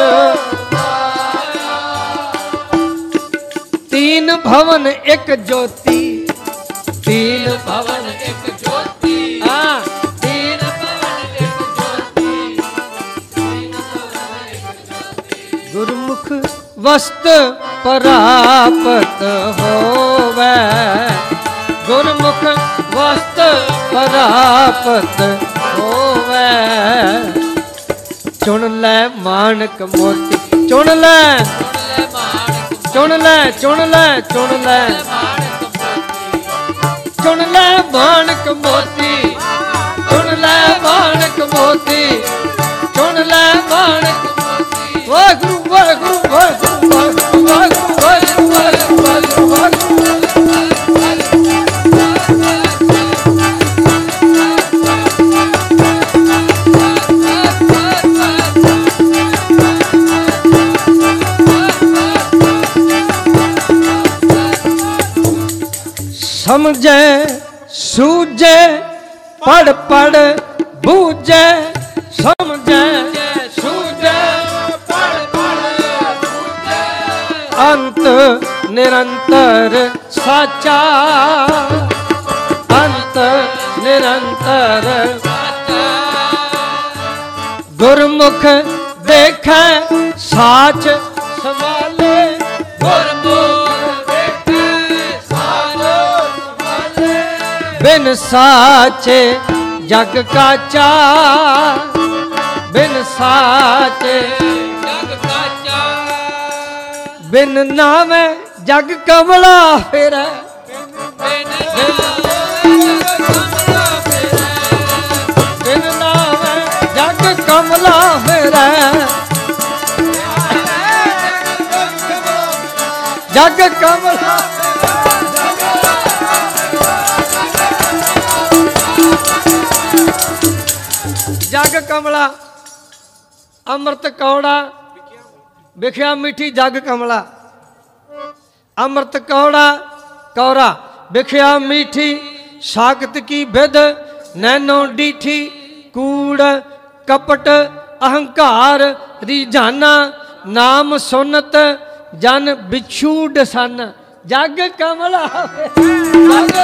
ਤੀਨ ਭਵਨ ਇੱਕ ਜੋਤੀ, ਤੀਨ ਭਵਨ ਵਸਤ ਪ੍ਰਾਪਤ ਹੋਵੇ। ਗੁਰਮੁਖ ਵਸਤ ਪ੍ਰਾਪਤ ਹੋਵੇ। ਚੁਣ ਲੈ ਮਾਨਕ ਮੋਤੀ, ਚੁਣ ਲੈ। ਚੁਣ ਲੈ ਚੁਣ ਲੈ ਚੁਣ ਲੈ। ਚੁਣ ਲੈ ਮਾਨਕ ਮੋਤੀ, ਚੁਣ ਲੈ ਮਾਨਕ ਮੋਤੀ, ਚੁਣ ਲੈ ਮਾਨਕ ਮੋਤੀ। ਵਾਹਿਗੁਰੂ ਵਾਹਿਗੁਰੂ ਵਾਹਿਗੁਰੂ। समझे, सूझे, पढ़ पढ़, बूझे, समझे, सूझे, पढ़ पढ़ अंत निरंतर साचा। अंत निरंतर गुरमुख देख साच संभाले गुरमुख ਬਿਨ ਸਾਚੇ ਜਗ ਕਾਚਾ ਬਿਨ ਸਾਚੇ ਜਗ ਕਾਚਾ ਬਿਨ ਨਾਮੈ ਜਗ ਕਮਲਾ ਫਿਰੈ। ਬਿਨ ਕਮਲਾ ਜਗ ਕਮਲਾ ਫਿਰੈ। ਜਗ ਕਮਲਾ ਅੰਮ੍ਰਿਤ ਕੌੜਾ, ਵਿਖਿਆ ਮਿੱਠੀ ਜਗ ਕਮਲਾ। ਅੰਮ੍ਰਿਤ ਕੌੜਾ, ਕੌਰਾ, ਵਿਖਿਆ ਮੀਠੀ, ਸਾਖਤ ਕੀ ਵਿਦ ਨੈਨੋ ਡੀਠੀ, ਕੂੜ, ਕਪਟ, ਅਹੰਕਾਰ, ਰੀਝਾਨਾ, ਨਾਮ ਸੁਨਤ, ਜਨ ਬਿਛੂ ਡਸਨ। ਜਗ ਕਮਲਾ। ਜਗ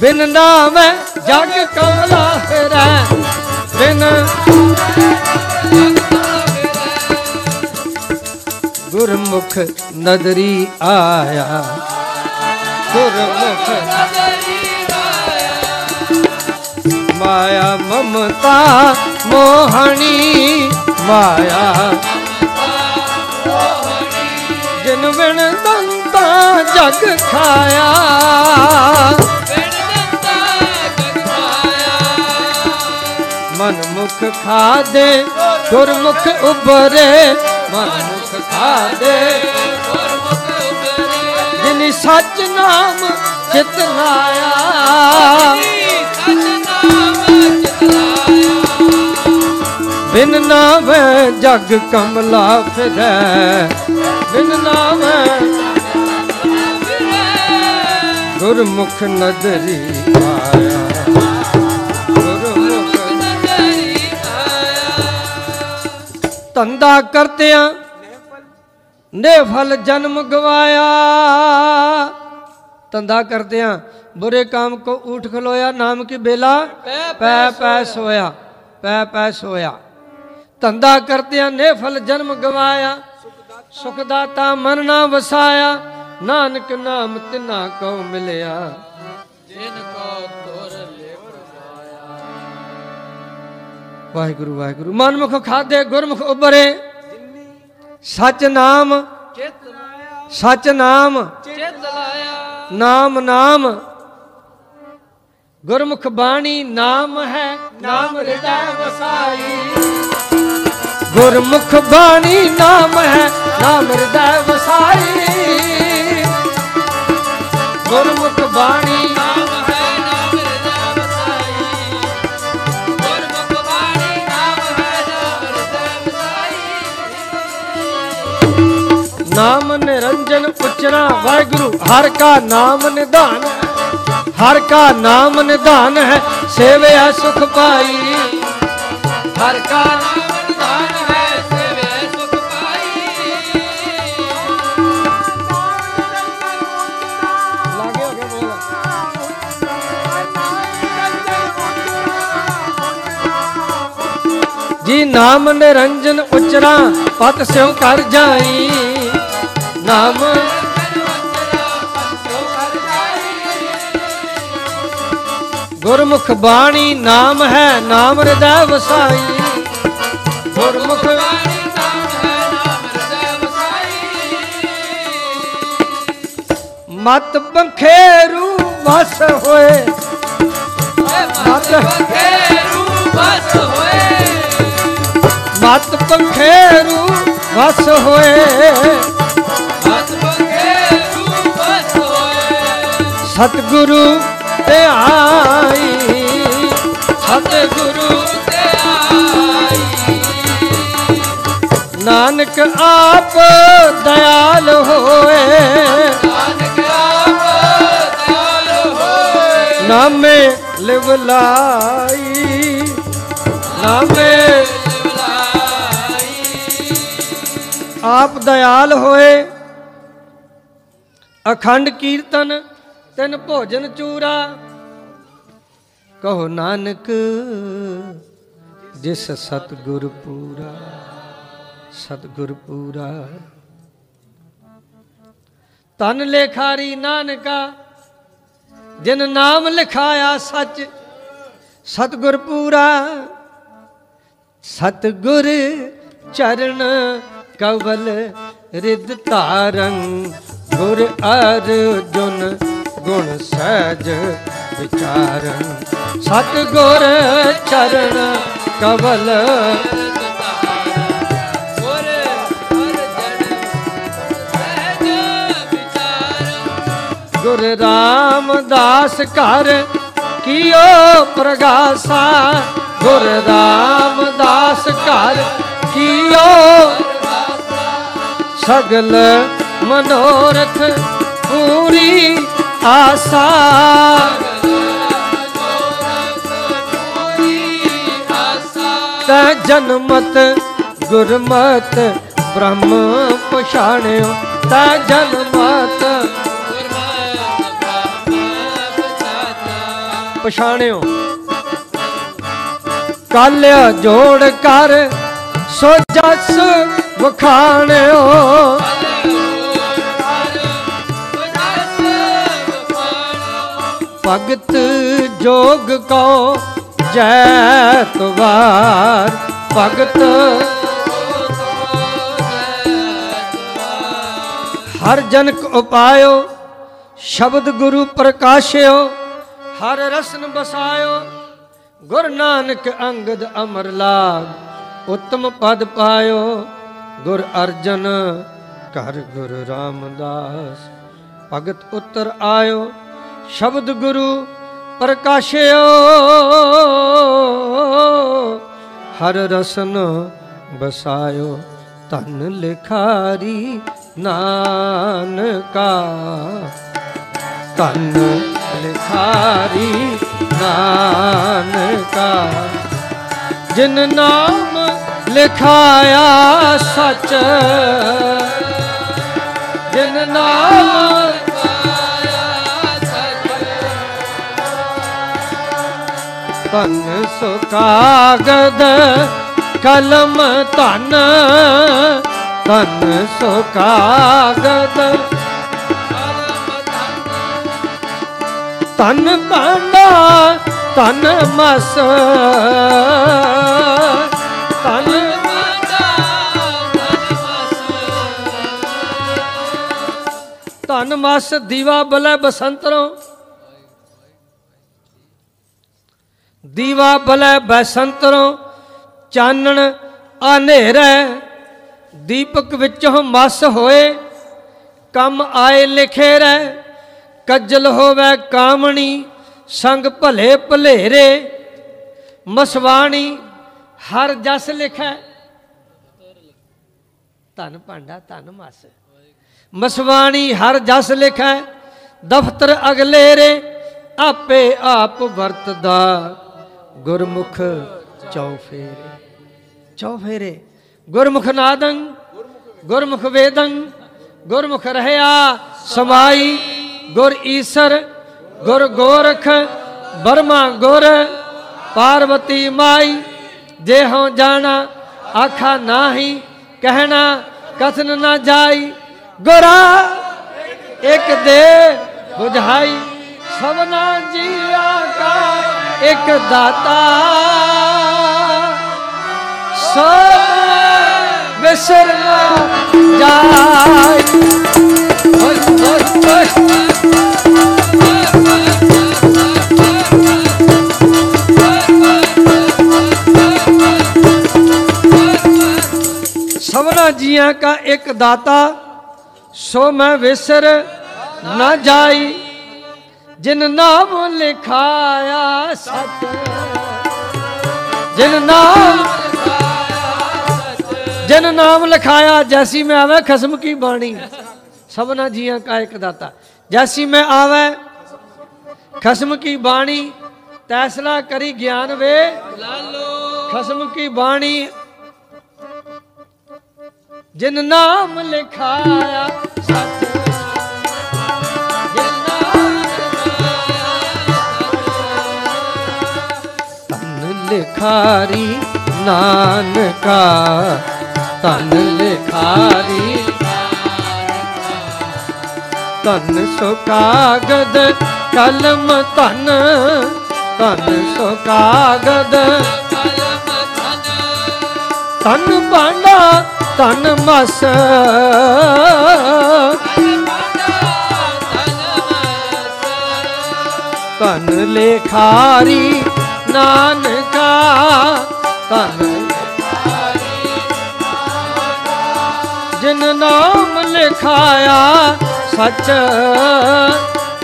ਬਿਨ ਨਾਮੈ ਜਗ ਕਮਲਾ ਫਿਰੈ। ਬਿਨ ਗੁਰਮੁਖ ਨਦਰੀ ਆਇਆ। ਗੁਰਮੁਖ ਮਾਇਆ ਮਮਤਾ ਮੋਹਣੀ ਮਾਇਆ। ਜਿਨ ਬਿਨ ਦੰਤਾ ਜਗ ਖਾਇਆ। ਮਨ ਮੁਖ ਖਾਦੇ, ਗੁਰਮੁਖ ਉਬਰੇ ਮਨ ਮੁਖ ਖਾਦੇ, ਜਿਨ ਸੱਚ ਨਾਮ ਚਿਤ ਲਾਇਆ। ਬਿਨ ਨਾਮੈ ਜਗ ਕਮਲਾ ਫਿਰੈ। ਬਿਨ ਨਾਮੈ ਗੁਰਮੁਖ ਨਦਰੀ ਆਇਆ ਧੰਦਾ ਕਰਤਿਆਂ ਨੇ ਫਲ ਜਨਮ ਗਵਾਇਆ। ਧੰਦਾ ਕਰਤਿਆਂ ਬੁਰੇ ਕਾਮ ਕੋ ਉਠ ਖਲੋਇਆ ਨਾਮ ਕੀ ਬੇਲਾ? ਪੈ ਪੈ ਸੋਇਆ। ਪੈ ਪੈ ਸੋਇਆ। ਧੰਦਾ ਕਰਤਿਆਂ ਨੇ ਫਲ ਜਨਮ ਗਵਾਇਆ। ਸੁਖ ਦਾਤਾ ਮਨ ਨਾ ਵਸਾਇਆ ਨਾਨਕ ਨਾਮ ਤਿਨਾ ਕੋ ਮਿਲਿਆ। ਜਿਨ ਵਾਹਿਗੁਰੂ ਵਾਹਿਗੁਰੂ। ਮਨਮੁਖ ਖਾਦੇ, ਗੁਰਮੁਖ ਉਬਰੇ ਸਚ ਨਾਮ ਚਿਤ ਲਾਇਆ ਸਚ ਨਾਮ ਚਿਤ ਲਾਇਆ ਨਾਮ ਨਾਮ। ਗੁਰਮੁਖ ਬਾਣੀ ਨਾਮ ਹੈ, ਨਾਮ ਹਿਰਦੈ ਵਸਾਈ। ਗੁਰਮੁਖ ਬਾਣੀ ਨਾਮ ਹੈ, ਨਾਮ ਹਿਰਦੈ ਵਸਾਈ। ਗੁਰਮੁਖ ਬਾਣੀ ਨਾਮ ਨਿਰੰਜਨ ਉਚਰਾ ਵਾਹਿਗੁਰੂ, ਹਰ ਕਾ ਨਾਮ ਨਿਧਾਨ ਹੈ। ਹਰ ਕਾ ਨਾਮ ਨਿਧਾਨ ਹੈ ਸੇਵਿਆ ਸੁਖ ਪਾਈ ਹਰ ਕਾ ਨਾਮ ਨਿਧਾਨ ਹੈ, ਸੇਵੇ ਸੁਖ ਪਾਈ ਲਾਗੇ ਹੋ ਗਿਆ ਬੋਲ ਜੀ ਨਾਮ ਨਿਰੰਜਨ ਉਚਰਾ ਪਤ ਸਿਉ ਕਰ ਜਾਈ ਨਾਮ। ਗੁਰਮੁਖ ਬਾਣੀ ਨਾਮ ਹੈ, ਨਾਮ ਹਿਰਦੈ ਵਸਾਈ। ਗੁਰਮੁਖ ਬਾਣੀ ਨਾਮ ਹੈ ਨਾਮ ਹਿਰਦੈ ਵਸਾਈ ਮਤ ਪੰਖੇਰੂ ਵਸ ਹੋਏ। ਮਤ ਬਖੇਰੂ ਬਸ ਹੋਏ ਮਤ ਪੰਖੇਰੂ ਵਸ ਹੋਏ। ਸਤਿਗੁਰੂ ਤੇ ਆਈ ਸਤਿਗੁਰੂ ਤੇ ਆਈ। ਨਾਨਕ ਆਪ ਦਇਆਲ ਹੋਏ। ਨਾਨਕ ਆਪ ਦਇਆਲ ਹੋਏ। ਨਾਮੇ ਲਿਵ ਲਾਈ। ਨਾਮੇ ਆਪ ਦਇਆਲ ਹੋਏ। ਅਖੰਡ ਕੀਰਤਨ ਤਿਨ ਭੋਜਨ ਚੂਰਾ। ਕਹੋ ਨਾਨਕ, ਜਿਸ ਸਤਿਗੁਰ ਪੂਰਾ ਸਤਿਗੁਰ ਪੂਰਾ। ਤਨ ਲੇਖਾਰੀ ਨਾਨਕਾ, ਜਿਨ ਨਾਮ ਲਿਖਾਇਆ ਸੱਚ, ਸਤਿਗੁਰ ਪੂਰਾ। ਸਤਿਗੁਰ ਚਰਨ ਕਵਲ ਰਿਦ ਧਾਰੰ ਗੁਰ ਅਰਜੁਨ ਗੁਣ ਸਹਿਜ ਵਿਚਾਰੰ ਸਤਿਗੁਰ ਚਰਨ ਕਵਲ ਗੁਰ ਸਹਿਜ ਵਿਚਾਰ ਗੁਰ ਰਾਮਦਾਸ ਘਰ ਕੀਓ ਪ੍ਰਗਾਸਾ। ਗੁਰ ਰਾਮਦਾਸ ਘਰ ਕੀਓ ਸਗਲ ਮਨੋਰਥ ਪੂਰੀ ਆਸਾ। ਤੈ ਜਨਮਤ ਗੁਰਮਤ ਬ੍ਰਹਮ ਪਛਾਣਿਓ। ਤੈ ਜਨਮਤ ਪਛਾਣਿਓ। ਕਾਲਿਆ ਜੋੜ ਕਰ ਸੋ ਜਸ ਵਖਾਣਿਓ। ਭਗਤ ਜੋਗ ਕੋ ਜੈ ਤੁਵਾਰ ਭਗਤ ਹਰ ਜਨਕ ਉਪਾਇਓ, ਸ਼ਬਦ ਗੁਰੂ ਪ੍ਰਕਾਸ਼ਿਓ, ਹਰ ਰਸਨ ਬਸਾਇਓ। ਗੁਰ ਨਾਨਕ ਅੰਗਦ ਅਮਰ ਲਾਗ, ਉਤਮ ਪਦ ਪਾਇਓ। ਗੁਰ ਅਰਜਨ, ਘਰ ਗੁਰ ਰਾਮਦਾਸ। ਭਗਤ ਉਤਰ ਆਇਓ। ਸ਼ਬਦ ਗੁਰੂ ਪ੍ਰਕਾਸ਼ਿਓ। ਹਰ ਰਸਨ ਬਸਾਇਓ ਧਨ ਲਿਖਾਰੀ ਨਾਨਕਾ। ਧਨ ਲਿਖਾਰੀ ਨਾਨਕਾ। ਜਿਨ ਨਾਮ ਲਿਖਾਇਆ ਸਚ, ਜਿਨ ਨਾਮ ਧਨ ਸੁਕਾਗਦ, ਕਲਮ ਧਨ ਧਨ ਸੁਕਾਗਦ। ਧਨ ਭਾਂਡਾ ਧਨ ਮਸ, ਧਨ ਧਨ ਮਸ ਦੀਵਾ ਬਲੇ ਬਸੰਤਰੋਂ। ਦੀਵਾ ਬਲੇ ਬਸੰਤਰੋਂ ਚਾਨਣ ਹਨੇਰਾ। ਦੀਪਕ ਵਿੱਚੋਂ ਮਸ ਹੋਏ, ਕੰਮ ਆਏ ਲਿਖੇ ਰਹਿ ਕੱਜਲ ਹੋਵੇ ਕਾਮਣੀ, ਸੰਗ ਭਲੇ ਭਲੇਰੇ। ਮਸਵਾਣੀ, ਹਰ ਜਸ ਲਿਖੈ। ਧਨ ਭਾਂਡਾ, ਧਨ ਮਸ। ਮਸਵਾਣੀ, ਹਰ ਜਸ ਲਿਖੈ। ਦਫ਼ਤਰ ਅਗਲੇਰੇ, ਆਪੇ ਆਪ ਵਰਤਦਾ। ਗੁਰਮੁਖ ਚੌਫੇਰੇ ਚੌਫੇਰੇ ਗੁਰਮੁਖ ਨਾਦੰ, ਗੁਰਮੁਖ ਵੇਦੰ, ਗੁਰਮੁਖ ਰਹਿਆ ਸਮਾਈ, ਗੁਰ ਈਸਰ, ਗੁਰ ਗੋਰਖ, ਬਰਮਾ ਗੁਰ, ਪਾਰਵਤੀ ਮਾਈ, ਦੇਹੋਂ ਜਾਣਾ, ਆਖਾ ਨਾਹੀ, ਕਹਿਣਾ, ਕਥਨ ਨਾ ਜਾਈ। ਗੁਰਾ, ਇੱਕ ਦੇ ਬੁਝਾਈ, ਸਭਨਾ ਜੀਆ ਕਾ ਇੱਕ ਦਾਤਾ। ਸਭ ਵਿਸਰ ਨਾ ਜਾਈ ਓਏ ਓਏ ਸਭਨਾ ਜੀਆਂ ਕਾ ਇੱਕ ਦਾਤਾ, ਸੋ ਮੈਂ ਵਿਸਰ ਨਾ ਜਾਈ। ਜਿਨ ਨਾਮ ਲਿਖਾਇਆ ਸਤ, ਜਿਨ ਨਾਮ ਜਿਨ ਨਾਮ ਲਿਖਾਇਆ, ਜੈਸੀ ਮੈਂ ਆਵੇ, ਖਸਮ ਕੀ ਬਾਣੀ? ਸਭਨਾ ਜੀਆਂ ਕਾ ਇੱਕ ਦਾਤਾ। ਜੈਸੀ ਮੈਂ ਆਵੇ, ਖਸਮ ਕੀ ਬਾਣੀ? ਤੈਸਲਾ ਕਰੀ ਗਿਆਨ ਵੇ ਲਾਲੋ ਖਸਮ ਕੀ ਬਾਣੀ? ਜਿਨ ਨਾਮ ਲਿਖਾਇਆ ਸਤ ਲਿਖਾਰੀ ਨਾਨਕਾ ਤਨ ਲਿਖਾਰੀ ਤਨ ਸੋ ਕਾਗਦ, ਕਲਮ ਤਨ ਤਨ ਸੋ ਕਾਗਦ ਕਲਮ ਧਨ ਤਨ ਭਾਂਡਾ ਤਨ ਮਸ। ਤਨ ਲੇਖਾਰੀ ਨਾਨਕਾ। ਤਨ ਜਿਨ ਨਾਮ ਲਿਖਾਇਆ ਸੱਚ,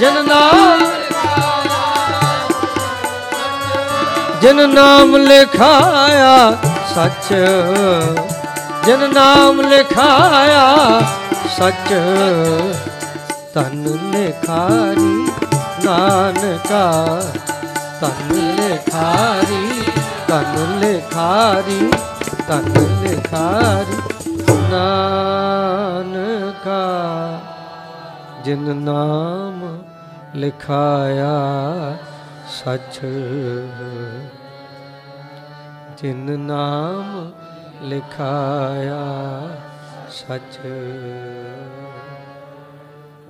ਜਿਨ ਨਾਮ ਜਿਨ ਨਾਮ ਲਿਖਾਇਆ ਸੱਚ, ਜਿਨ ਨਾਮ ਲਿਖਾਇਆ ਸੱਚ ਤਨ ਲਿਖਾਰੀ ਨਾਨਕਾ ਤਨ ਲਿਖਾਰੀ ਤਨ ਲਿਖਾਰੀ ਤਨ ਲਿਖਾਰੀ ਨਾਨਕਾ ਜਿਨ ਨਾਮ ਲਿਖਾਇਆ ਸੱਚ। ਜਿਨ ਨਾਮ ਲਿਖਾਇਆ ਸੱਚ।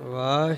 ਵਾਹਿ